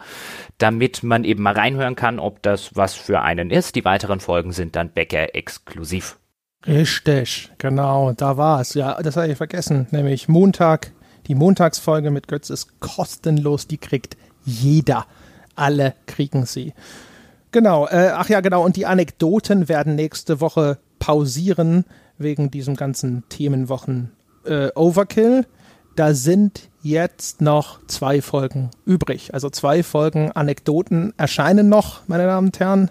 B: damit man eben mal reinhören kann, ob das was für einen ist. Die weiteren Folgen sind dann Bäcker exklusiv.
A: Richtig, genau, da war es. Ja, das habe ich vergessen, nämlich Montag die Montagsfolge mit Götz ist kostenlos, die kriegt jeder. Alle kriegen sie. Genau, äh, ach ja, genau, und die Anekdoten werden nächste Woche pausieren wegen diesem ganzen Themenwochen äh, Overkill. Da sind jetzt noch zwei Folgen übrig. Also zwei Folgen Anekdoten erscheinen noch, meine Damen und Herren.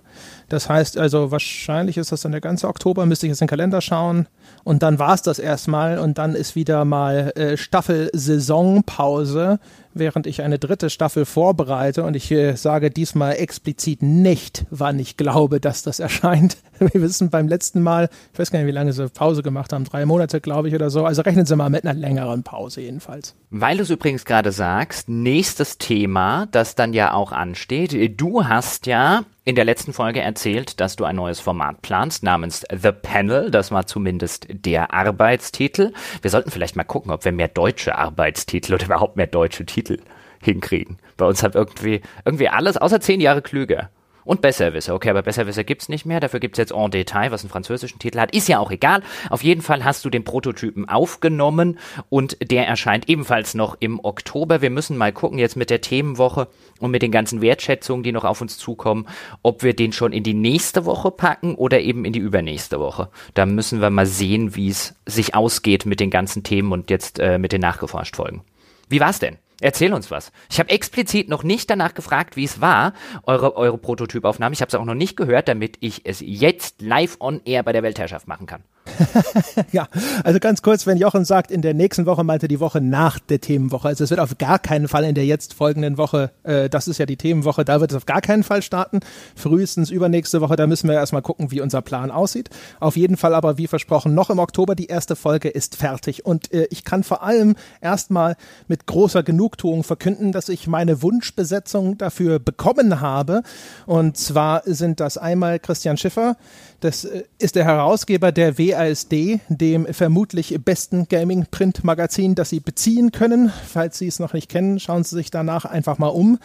A: Das heißt also, wahrscheinlich ist das dann der ganze Oktober, müsste ich jetzt in den Kalender schauen. Und dann war es das erstmal und dann ist wieder mal äh, Staffel-Saisonpause, während ich eine dritte Staffel vorbereite. Und ich äh, sage diesmal explizit nicht, wann ich glaube, dass das erscheint. *laughs* Wir wissen beim letzten Mal, ich weiß gar nicht, wie lange sie Pause gemacht haben, drei Monate, glaube ich, oder so. Also rechnen Sie mal mit einer längeren Pause jedenfalls.
B: Weil du es übrigens gerade sagst, nächstes Thema, das dann ja auch ansteht. Du hast ja in der letzten Folge erzählt, dass du ein neues Format planst namens The Panel. Das war zumindest der Arbeitstitel. Wir sollten vielleicht mal gucken, ob wir mehr deutsche Arbeitstitel oder überhaupt mehr deutsche Titel hinkriegen. Bei uns hat irgendwie, irgendwie alles außer zehn Jahre klüger. Und Besserwisser. Okay, aber Besserwisser gibt's nicht mehr. Dafür gibt's jetzt En Detail, was einen französischen Titel hat. Ist ja auch egal. Auf jeden Fall hast du den Prototypen aufgenommen und der erscheint ebenfalls noch im Oktober. Wir müssen mal gucken jetzt mit der Themenwoche und mit den ganzen Wertschätzungen, die noch auf uns zukommen, ob wir den schon in die nächste Woche packen oder eben in die übernächste Woche. Da müssen wir mal sehen, wie es sich ausgeht mit den ganzen Themen und jetzt äh, mit den nachgeforscht Folgen. Wie war's denn? Erzähl uns was. Ich habe explizit noch nicht danach gefragt, wie es war, eure, eure Prototypaufnahme. Ich habe es auch noch nicht gehört, damit ich es jetzt live on air bei der Weltherrschaft machen kann. *laughs*
A: ja, also ganz kurz, wenn Jochen sagt, in der nächsten Woche meinte die Woche nach der Themenwoche. Also es wird auf gar keinen Fall in der jetzt folgenden Woche, äh, das ist ja die Themenwoche, da wird es auf gar keinen Fall starten. Frühestens übernächste Woche, da müssen wir erstmal gucken, wie unser Plan aussieht. Auf jeden Fall aber, wie versprochen, noch im Oktober die erste Folge ist fertig. Und äh, ich kann vor allem erstmal mit großer Genugtuung verkünden, dass ich meine Wunschbesetzung dafür bekommen habe. Und zwar sind das einmal Christian Schiffer, das äh, ist der Herausgeber der WASD, dem vermutlich besten Gaming-Print-Magazin, das Sie beziehen können. Falls Sie es noch nicht kennen, schauen Sie sich danach einfach mal um.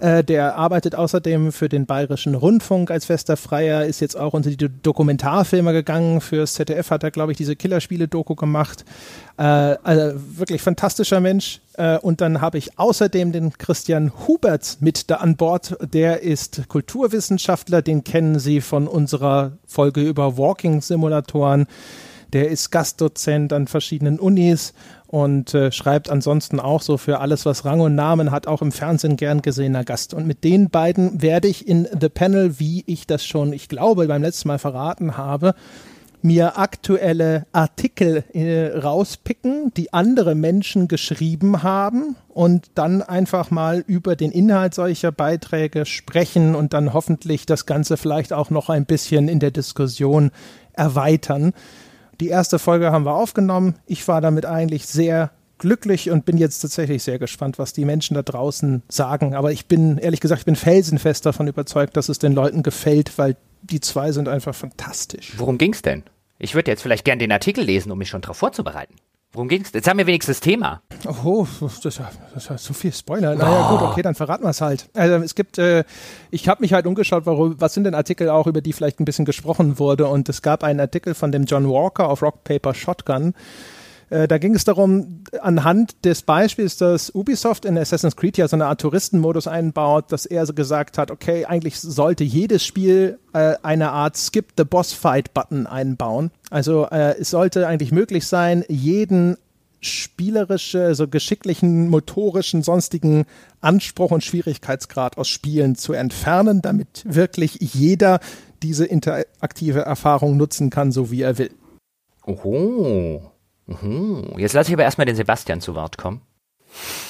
A: Äh, der arbeitet außerdem für den Bayerischen Rundfunk als fester Freier, ist jetzt auch unter die Dokumentarfilme gegangen. Fürs ZDF hat er, glaube ich, diese Killerspiele-Doku gemacht. Äh, also wirklich fantastischer Mensch. Äh, und dann habe ich außerdem den Christian Huberts mit da an Bord. Der ist Kulturwissenschaftler, den kennen Sie von unserer Folge über Walking-Simulatoren. Der ist Gastdozent an verschiedenen Unis und äh, schreibt ansonsten auch so für alles, was Rang und Namen hat, auch im Fernsehen gern gesehener Gast. Und mit den beiden werde ich in The Panel, wie ich das schon, ich glaube, beim letzten Mal verraten habe, mir aktuelle Artikel äh, rauspicken, die andere Menschen geschrieben haben und dann einfach mal über den Inhalt solcher Beiträge sprechen und dann hoffentlich das Ganze vielleicht auch noch ein bisschen in der Diskussion erweitern. Die erste Folge haben wir aufgenommen. Ich war damit eigentlich sehr glücklich und bin jetzt tatsächlich sehr gespannt, was die Menschen da draußen sagen. Aber ich bin, ehrlich gesagt, ich bin felsenfest davon überzeugt, dass es den Leuten gefällt, weil die zwei sind einfach fantastisch.
B: Worum ging's denn? Ich würde jetzt vielleicht gern den Artikel lesen, um mich schon darauf vorzubereiten. Worum ging's? Jetzt haben wir wenigstens das Thema.
A: Oh, das, das ist so viel Spoiler. Naja, oh. gut, okay, dann verraten wir es halt. Also es gibt, äh, ich habe mich halt umgeschaut, warum, was sind denn Artikel auch, über die vielleicht ein bisschen gesprochen wurde. Und es gab einen Artikel von dem John Walker auf Rock Paper Shotgun, äh, da ging es darum, anhand des Beispiels, dass Ubisoft in Assassin's Creed ja so eine Art Touristenmodus einbaut, dass er so gesagt hat, okay, eigentlich sollte jedes Spiel äh, eine Art Skip the Boss Fight Button einbauen. Also äh, es sollte eigentlich möglich sein, jeden spielerische, so geschicklichen, motorischen, sonstigen Anspruch und Schwierigkeitsgrad aus Spielen zu entfernen, damit wirklich jeder diese interaktive Erfahrung nutzen kann, so wie er will.
B: Oho. Mhm. Jetzt lasse ich aber erstmal den Sebastian zu Wort kommen.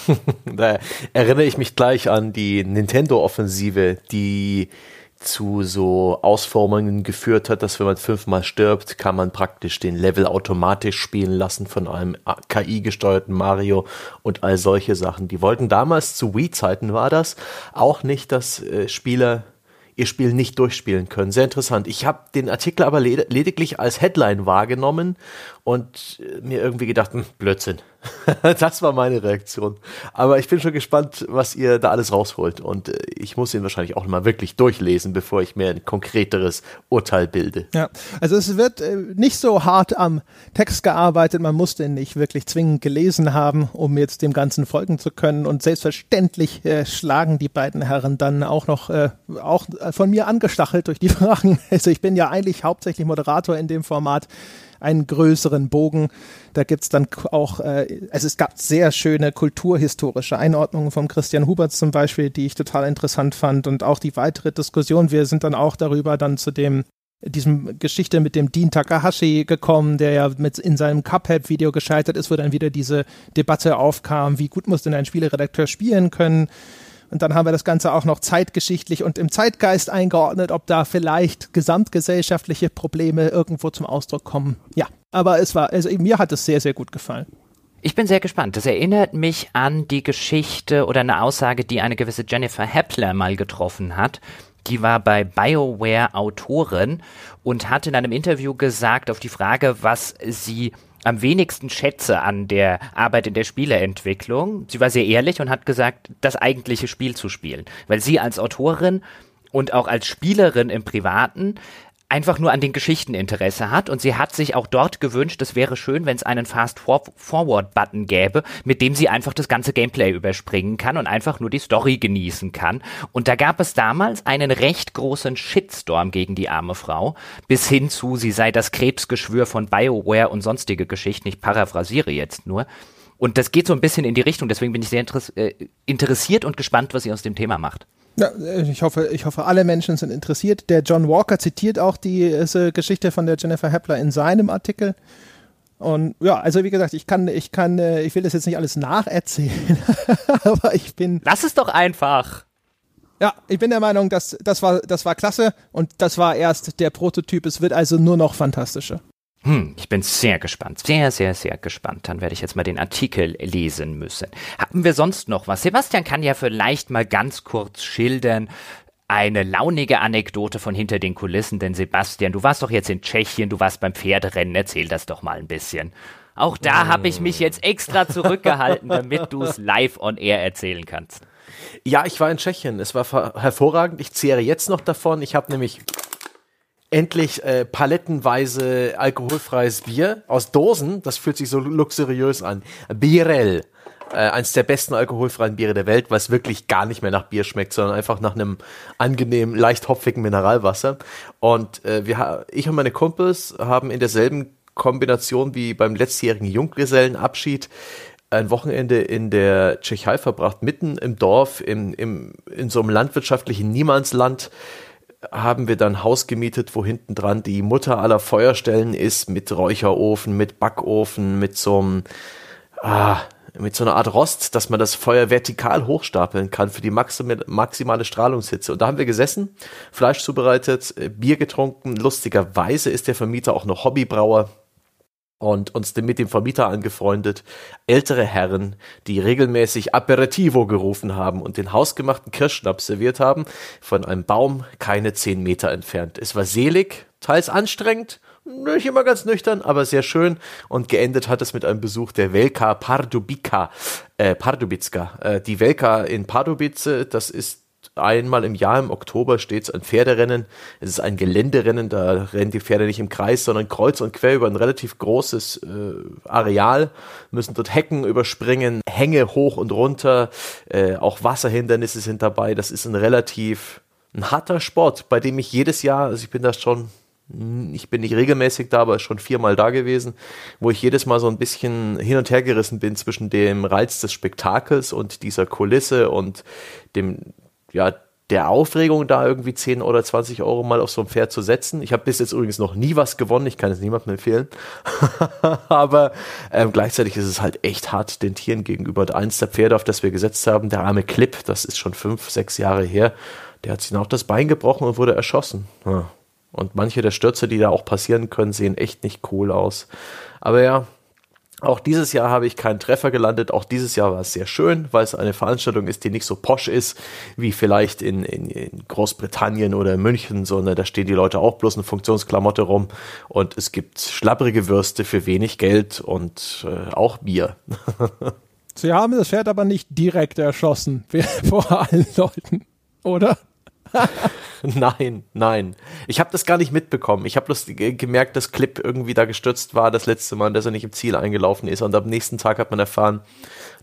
B: *laughs*
C: da erinnere ich mich gleich an die Nintendo-Offensive, die zu so Ausformungen geführt hat, dass wenn man fünfmal stirbt, kann man praktisch den Level automatisch spielen lassen von einem KI-gesteuerten Mario und all solche Sachen. Die wollten damals zu Wii-Zeiten war das auch nicht, dass äh, Spieler ihr Spiel nicht durchspielen können. Sehr interessant. Ich habe den Artikel aber lediglich als Headline wahrgenommen und äh, mir irgendwie gedacht, hm, Blödsinn. *laughs* das war meine Reaktion. Aber ich bin schon gespannt, was ihr da alles rausholt. Und äh, ich muss ihn wahrscheinlich auch mal wirklich durchlesen, bevor ich mir ein konkreteres Urteil bilde.
A: Ja, also es wird äh, nicht so hart am Text gearbeitet. Man muss den nicht wirklich zwingend gelesen haben, um jetzt dem Ganzen folgen zu können. Und selbstverständlich äh, schlagen die beiden Herren dann auch noch, äh, auch von mir angestachelt durch die *laughs* Fragen. Also ich bin ja eigentlich hauptsächlich Moderator in dem Format einen größeren Bogen. Da gibt's dann auch, äh, also es gab sehr schöne kulturhistorische Einordnungen von Christian Hubert zum Beispiel, die ich total interessant fand und auch die weitere Diskussion. Wir sind dann auch darüber dann zu dem diesem Geschichte mit dem Dean Takahashi gekommen, der ja mit in seinem Cuphead-Video gescheitert ist, wo dann wieder diese Debatte aufkam, wie gut muss denn ein Spieleredakteur spielen können. Und dann haben wir das Ganze auch noch zeitgeschichtlich und im Zeitgeist eingeordnet, ob da vielleicht gesamtgesellschaftliche Probleme irgendwo zum Ausdruck kommen. Ja, aber es war, also mir hat es sehr, sehr gut gefallen.
B: Ich bin sehr gespannt. Das erinnert mich an die Geschichte oder eine Aussage, die eine gewisse Jennifer Hepler mal getroffen hat. Die war bei BioWare Autorin und hat in einem Interview gesagt, auf die Frage, was sie am wenigsten schätze an der Arbeit in der Spieleentwicklung. Sie war sehr ehrlich und hat gesagt, das eigentliche Spiel zu spielen. Weil sie als Autorin und auch als Spielerin im Privaten einfach nur an den Geschichten Interesse hat und sie hat sich auch dort gewünscht, es wäre schön, wenn es einen Fast-Forward-Button gäbe, mit dem sie einfach das ganze Gameplay überspringen kann und einfach nur die Story genießen kann. Und da gab es damals einen recht großen Shitstorm gegen die arme Frau, bis hin zu, sie sei das Krebsgeschwür von BioWare und sonstige Geschichten. Ich paraphrasiere jetzt nur. Und das geht so ein bisschen in die Richtung, deswegen bin ich sehr äh, interessiert und gespannt, was sie aus dem Thema macht.
A: Ja, äh, ich hoffe, ich hoffe, alle Menschen sind interessiert. Der John Walker zitiert auch diese Geschichte von der Jennifer Hepler in seinem Artikel. Und ja, also wie gesagt, ich kann, ich kann, äh, ich will das jetzt nicht alles nacherzählen, *laughs* aber ich bin.
B: Lass es doch einfach.
A: Ja, ich bin der Meinung, dass das war, das war klasse und das war erst der Prototyp. Es wird also nur noch fantastischer.
B: Hm, ich bin sehr gespannt. Sehr, sehr, sehr gespannt. Dann werde ich jetzt mal den Artikel lesen müssen. Haben wir sonst noch was? Sebastian kann ja vielleicht mal ganz kurz schildern, eine launige Anekdote von hinter den Kulissen, denn Sebastian, du warst doch jetzt in Tschechien, du warst beim Pferderennen, erzähl das doch mal ein bisschen. Auch da habe ich mich jetzt extra zurückgehalten, *laughs* damit du es live on air erzählen kannst.
C: Ja, ich war in Tschechien. Es war hervorragend. Ich zehre jetzt noch davon. Ich habe nämlich endlich äh, palettenweise alkoholfreies Bier aus Dosen. Das fühlt sich so luxuriös an. Birel. Äh, eins der besten alkoholfreien Biere der Welt, weil es wirklich gar nicht mehr nach Bier schmeckt, sondern einfach nach einem angenehmen, leicht hopfigen Mineralwasser. Und äh, wir, ich und meine Kumpels haben in derselben Kombination wie beim letztjährigen Junggesellenabschied ein Wochenende in der Tschechei verbracht, mitten im Dorf, im, im, in so einem landwirtschaftlichen Niemandsland haben wir dann Haus gemietet, wo hinten dran die Mutter aller Feuerstellen ist, mit Räucherofen, mit Backofen, mit so einem, ah, mit so einer Art Rost, dass man das Feuer vertikal hochstapeln kann für die maximale Strahlungshitze. Und da haben wir gesessen, Fleisch zubereitet, äh, Bier getrunken. Lustigerweise ist der Vermieter auch noch Hobbybrauer und uns mit dem Vermieter angefreundet, ältere Herren, die regelmäßig Aperitivo gerufen haben und den hausgemachten Kirschschnaps serviert haben, von einem Baum keine zehn Meter entfernt. Es war selig, teils anstrengend, nicht immer ganz nüchtern, aber sehr schön und geendet hat es mit einem Besuch der Velka Pardubica, äh, Pardubicka. Äh, die Velka in Pardubice, das ist einmal im Jahr im Oktober steht ein Pferderennen. Es ist ein Geländerennen, da rennen die Pferde nicht im Kreis, sondern kreuz und quer über ein relativ großes äh, Areal, müssen dort Hecken überspringen, Hänge hoch und runter, äh, auch Wasserhindernisse sind dabei. Das ist ein relativ ein harter Sport, bei dem ich jedes Jahr, also ich bin da schon ich bin nicht regelmäßig da, aber schon viermal da gewesen, wo ich jedes Mal so ein bisschen hin und her gerissen bin zwischen dem Reiz des Spektakels und dieser Kulisse und dem ja, der Aufregung, da irgendwie 10 oder 20 Euro mal auf so ein Pferd zu setzen. Ich habe bis jetzt übrigens noch nie was gewonnen, ich kann es niemandem empfehlen. *laughs* Aber ähm, gleichzeitig ist es halt echt hart den Tieren gegenüber. Eins der Pferde, auf das wir gesetzt haben, der arme Clip, das ist schon fünf, sechs Jahre her, der hat sich noch das Bein gebrochen und wurde erschossen. Und manche der Stürze, die da auch passieren können, sehen echt nicht cool aus. Aber ja, auch dieses Jahr habe ich keinen Treffer gelandet. Auch dieses Jahr war es sehr schön, weil es eine Veranstaltung ist, die nicht so posch ist wie vielleicht in, in, in Großbritannien oder München, sondern da stehen die Leute auch bloß in Funktionsklamotte rum und es gibt schlapprige Würste für wenig Geld und äh, auch Bier. *laughs*
A: Sie haben das Pferd aber nicht direkt erschossen *laughs* vor allen Leuten, oder? *laughs*
C: nein, nein. Ich habe das gar nicht mitbekommen. Ich habe bloß gemerkt, dass Clip irgendwie da gestürzt war das letzte Mal, dass er nicht im Ziel eingelaufen ist. Und am nächsten Tag hat man erfahren,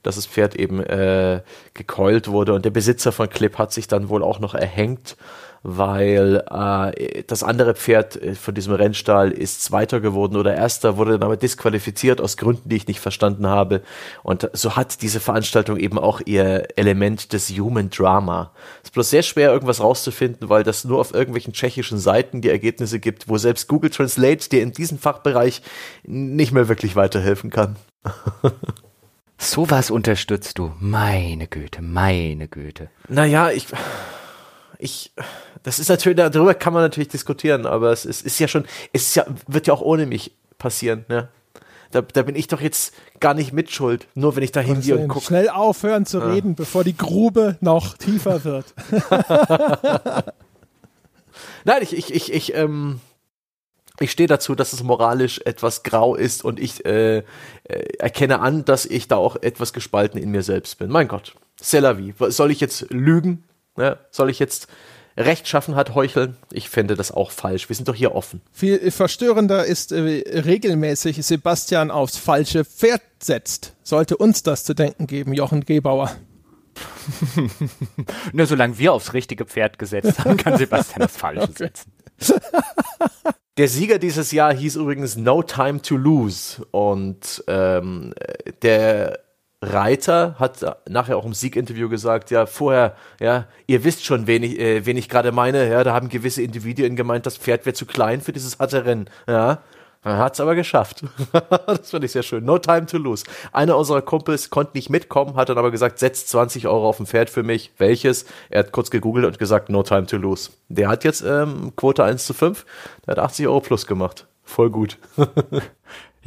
C: dass das Pferd eben äh, gekeult wurde. Und der Besitzer von Clip hat sich dann wohl auch noch erhängt. Weil äh, das andere Pferd äh, von diesem Rennstall ist Zweiter geworden oder Erster, wurde dann aber disqualifiziert aus Gründen, die ich nicht verstanden habe. Und so hat diese Veranstaltung eben auch ihr Element des Human Drama. Es ist bloß sehr schwer, irgendwas rauszufinden, weil das nur auf irgendwelchen tschechischen Seiten die Ergebnisse gibt, wo selbst Google Translate dir in diesem Fachbereich nicht mehr wirklich weiterhelfen kann. *laughs*
B: Sowas unterstützt du. Meine Güte, meine Güte.
C: Naja, ich, ich, das ist natürlich, darüber kann man natürlich diskutieren, aber es ist, ist ja schon, es ja, wird ja auch ohne mich passieren, ne? Da, da bin ich doch jetzt gar nicht mitschuld, nur wenn ich da hingehe und gucke.
A: Schnell aufhören zu ja. reden, bevor die Grube noch tiefer wird. *laughs*
C: Nein, ich, ich, ich, ich, ähm, ich stehe dazu, dass es moralisch etwas grau ist und ich äh, äh, erkenne an, dass ich da auch etwas gespalten in mir selbst bin. Mein Gott, c'est la vie. Soll ich jetzt lügen? Ne? Soll ich jetzt Rechtschaffenheit heucheln? Ich fände das auch falsch. Wir sind doch hier offen.
A: Viel verstörender ist äh, regelmäßig Sebastian aufs falsche Pferd setzt. Sollte uns das zu denken geben, Jochen Gebauer. *laughs*
B: Nur solange wir aufs richtige Pferd gesetzt haben, kann Sebastian das falsche *laughs* okay. setzen.
C: Der Sieger dieses Jahr hieß übrigens No Time to Lose und ähm, der Reiter hat nachher auch im Sieginterview gesagt, ja, vorher, ja, ihr wisst schon, wen ich, äh, wen ich gerade meine, ja, da haben gewisse Individuen gemeint, das Pferd wäre zu klein für dieses harte ja. Er hat es aber geschafft. *laughs* das fand ich sehr schön. No time to lose. Einer unserer Kumpels konnte nicht mitkommen, hat dann aber gesagt, setz 20 Euro auf ein Pferd für mich. Welches? Er hat kurz gegoogelt und gesagt, no time to lose. Der hat jetzt ähm, Quote 1 zu 5. Der hat 80 Euro plus gemacht. Voll gut. *laughs*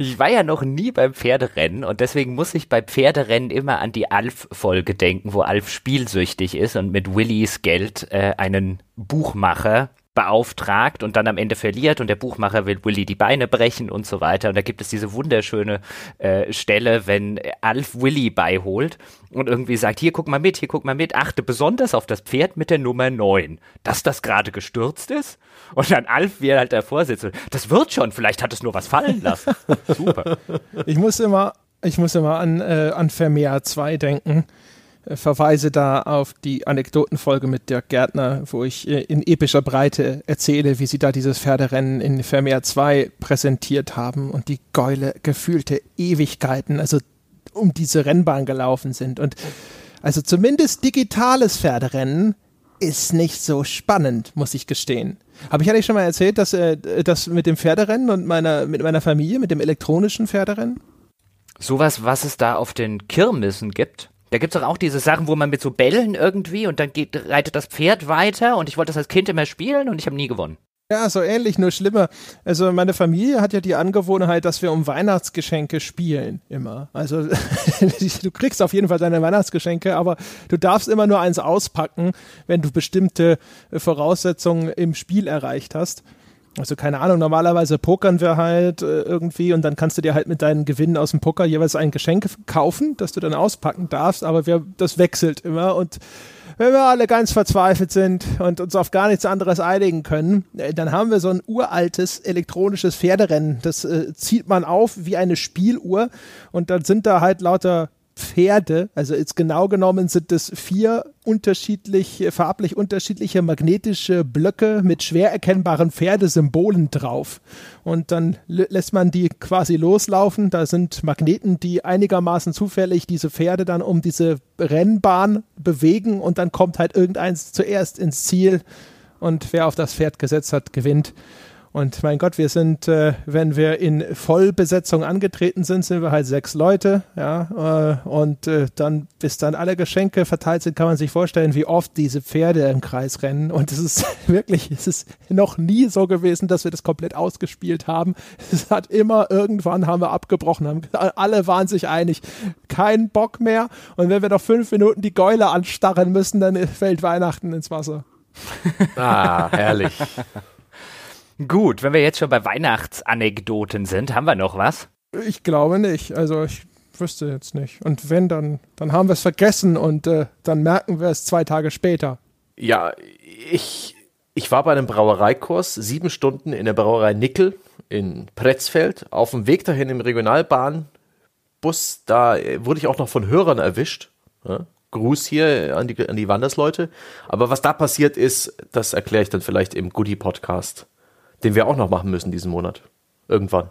B: Ich war ja noch nie beim Pferderennen und deswegen muss ich bei Pferderennen immer an die Alf-Folge denken, wo Alf spielsüchtig ist und mit Willys Geld äh, einen Buchmacher beauftragt und dann am Ende verliert und der Buchmacher will Willy die Beine brechen und so weiter. Und da gibt es diese wunderschöne äh, Stelle, wenn Alf Willy beiholt und irgendwie sagt, hier guck mal mit, hier guck mal mit, achte besonders auf das Pferd mit der Nummer 9, dass das gerade gestürzt ist. Und dann Alf, wie er halt davor sitzt, das wird schon, vielleicht hat es nur was fallen lassen. *laughs* Super.
A: Ich muss immer, ich muss immer an, äh, an Vermeer 2 denken verweise da auf die Anekdotenfolge mit Dirk Gärtner, wo ich äh, in epischer Breite erzähle, wie sie da dieses Pferderennen in Vermeer 2 präsentiert haben und die Geule gefühlte Ewigkeiten, also um diese Rennbahn gelaufen sind. Und also zumindest digitales Pferderennen ist nicht so spannend, muss ich gestehen. Habe ich eigentlich schon mal erzählt, dass äh, das mit dem Pferderennen und meiner, mit meiner Familie, mit dem elektronischen Pferderennen?
B: Sowas, was es da auf den Kirmessen gibt? Da gibt's doch auch diese Sachen, wo man mit so Bällen irgendwie und dann geht, reitet das Pferd weiter und ich wollte das als Kind immer spielen und ich habe nie gewonnen.
A: Ja, so ähnlich, nur schlimmer. Also meine Familie hat ja die Angewohnheit, dass wir um Weihnachtsgeschenke spielen, immer. Also *laughs* du kriegst auf jeden Fall deine Weihnachtsgeschenke, aber du darfst immer nur eins auspacken, wenn du bestimmte Voraussetzungen im Spiel erreicht hast. Also keine Ahnung, normalerweise pokern wir halt äh, irgendwie und dann kannst du dir halt mit deinen Gewinnen aus dem Poker jeweils ein Geschenk kaufen, das du dann auspacken darfst, aber wir, das wechselt immer und wenn wir alle ganz verzweifelt sind und uns auf gar nichts anderes einigen können, äh, dann haben wir so ein uraltes elektronisches Pferderennen. Das äh, zieht man auf wie eine Spieluhr und dann sind da halt lauter Pferde, also jetzt genau genommen sind es vier unterschiedlich, farblich unterschiedliche magnetische Blöcke mit schwer erkennbaren Pferdesymbolen drauf. Und dann lässt man die quasi loslaufen. Da sind Magneten, die einigermaßen zufällig diese Pferde dann um diese Rennbahn bewegen und dann kommt halt irgendeins zuerst ins Ziel und wer auf das Pferd gesetzt hat, gewinnt. Und mein Gott, wir sind, äh, wenn wir in Vollbesetzung angetreten sind, sind wir halt sechs Leute, ja. Äh, und äh, dann, bis dann alle Geschenke verteilt sind, kann man sich vorstellen, wie oft diese Pferde im Kreis rennen. Und es ist *laughs* wirklich, es ist noch nie so gewesen, dass wir das komplett ausgespielt haben. Es hat immer irgendwann haben wir abgebrochen, haben, alle waren sich einig, kein Bock mehr. Und wenn wir noch fünf Minuten die Gäule anstarren müssen, dann fällt Weihnachten ins Wasser.
C: Ah, herrlich. *laughs*
B: Gut, wenn wir jetzt schon bei Weihnachtsanekdoten sind, haben wir noch was?
A: Ich glaube nicht. Also ich wüsste jetzt nicht. Und wenn, dann, dann haben wir es vergessen und äh, dann merken wir es zwei Tage später.
C: Ja, ich, ich war bei einem Brauereikurs, sieben Stunden in der Brauerei Nickel in Pretzfeld. Auf dem Weg dahin im Regionalbahnbus, da äh, wurde ich auch noch von Hörern erwischt. Ja? Gruß hier an die, an die Wandersleute. Aber was da passiert ist, das erkläre ich dann vielleicht im Goodie-Podcast, den wir auch noch machen müssen diesen Monat. Irgendwann.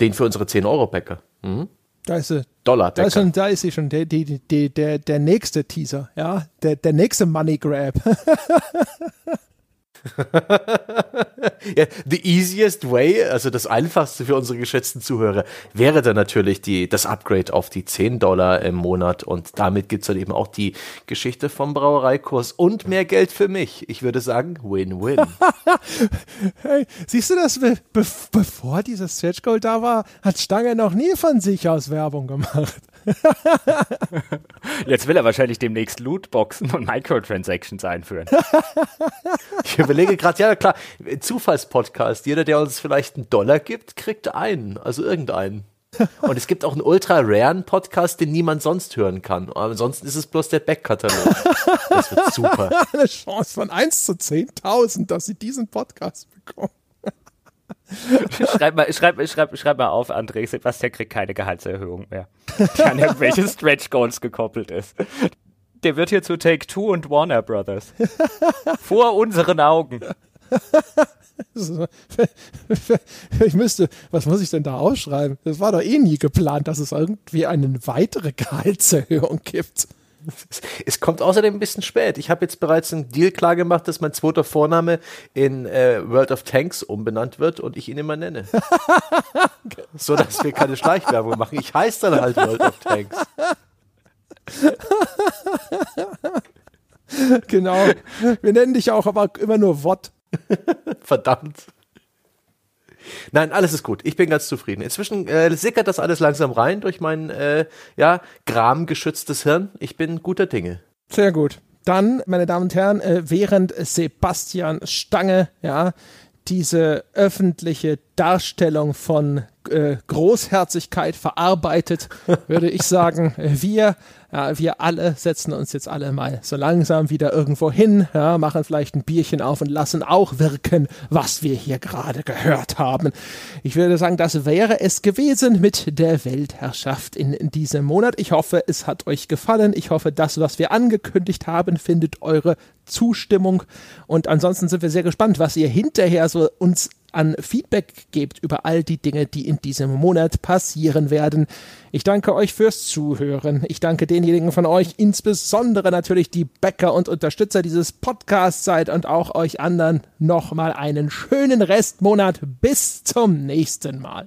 C: Den für unsere 10-Euro-Bäcker. Mhm.
A: Da ist sie.
C: Dollar
A: da ist, schon, da ist sie schon, der, die, der, der nächste Teaser, ja, der, der nächste Money Grab. *laughs*
C: ja, the easiest way, also das einfachste für unsere geschätzten Zuhörer, wäre dann natürlich die, das Upgrade auf die 10 Dollar im Monat und damit gibt es dann eben auch die Geschichte vom Brauereikurs und mehr Geld für mich. Ich würde sagen, Win-Win. *laughs*
A: hey, siehst du das, be bevor dieses Stretch Goal da war, hat Stange noch nie von sich aus Werbung gemacht. *laughs*
B: Jetzt will er wahrscheinlich demnächst Lootboxen und Microtransactions einführen. *laughs*
C: Ich überlege gerade, ja klar, Zufallspodcast. Jeder, der uns vielleicht einen Dollar gibt, kriegt einen, also irgendeinen. *laughs* Und es gibt auch einen ultra raren Podcast, den niemand sonst hören kann. Aber ansonsten ist es bloß der Backkatalog. Das wird super.
A: Eine Chance von 1 zu 10.000, dass sie diesen Podcast bekommen. *laughs*
B: schreib, mal, schreib, schreib, schreib mal auf, André, Sebastian kriegt keine Gehaltserhöhung mehr, die an *laughs* irgendwelche Stretch Goals gekoppelt ist. Der wird hier zu Take Two und Warner Brothers. Vor unseren Augen.
A: Ich müsste, was muss ich denn da ausschreiben? Das war doch eh nie geplant, dass es irgendwie eine weitere Gehaltserhöhung gibt. *laughs*
C: Es kommt außerdem ein bisschen spät. Ich habe jetzt bereits einen Deal klar gemacht, dass mein zweiter Vorname in äh, World of Tanks umbenannt wird und ich ihn immer nenne. *laughs* so dass wir keine Schleichwerbung machen. Ich heiße dann halt World of Tanks. *laughs*
A: genau. Wir nennen dich auch aber immer nur Wott.
C: Verdammt. Nein, alles ist gut. Ich bin ganz zufrieden. Inzwischen äh, sickert das alles langsam rein durch mein äh, ja, gramgeschütztes Hirn. Ich bin guter Dinge.
A: Sehr gut. Dann, meine Damen und Herren, äh, während Sebastian Stange ja diese öffentliche Darstellung von äh, Großherzigkeit verarbeitet, *laughs* würde ich sagen, wir ja, wir alle setzen uns jetzt alle mal so langsam wieder irgendwo hin, ja, machen vielleicht ein Bierchen auf und lassen auch wirken, was wir hier gerade gehört haben. Ich würde sagen, das wäre es gewesen mit der Weltherrschaft in, diesem Monat. Ich hoffe, es hat euch gefallen. Ich hoffe, das, was wir angekündigt haben, findet eure Zustimmung. Und ansonsten sind wir sehr gespannt, was ihr hinterher so uns an Feedback gebt über all die Dinge, die in diesem Monat passieren werden. Ich danke euch fürs Zuhören. Ich danke denjenigen von euch, insbesondere natürlich die Bäcker und Unterstützer dieses Podcasts seid und auch euch anderen nochmal einen schönen Restmonat. Bis zum nächsten Mal.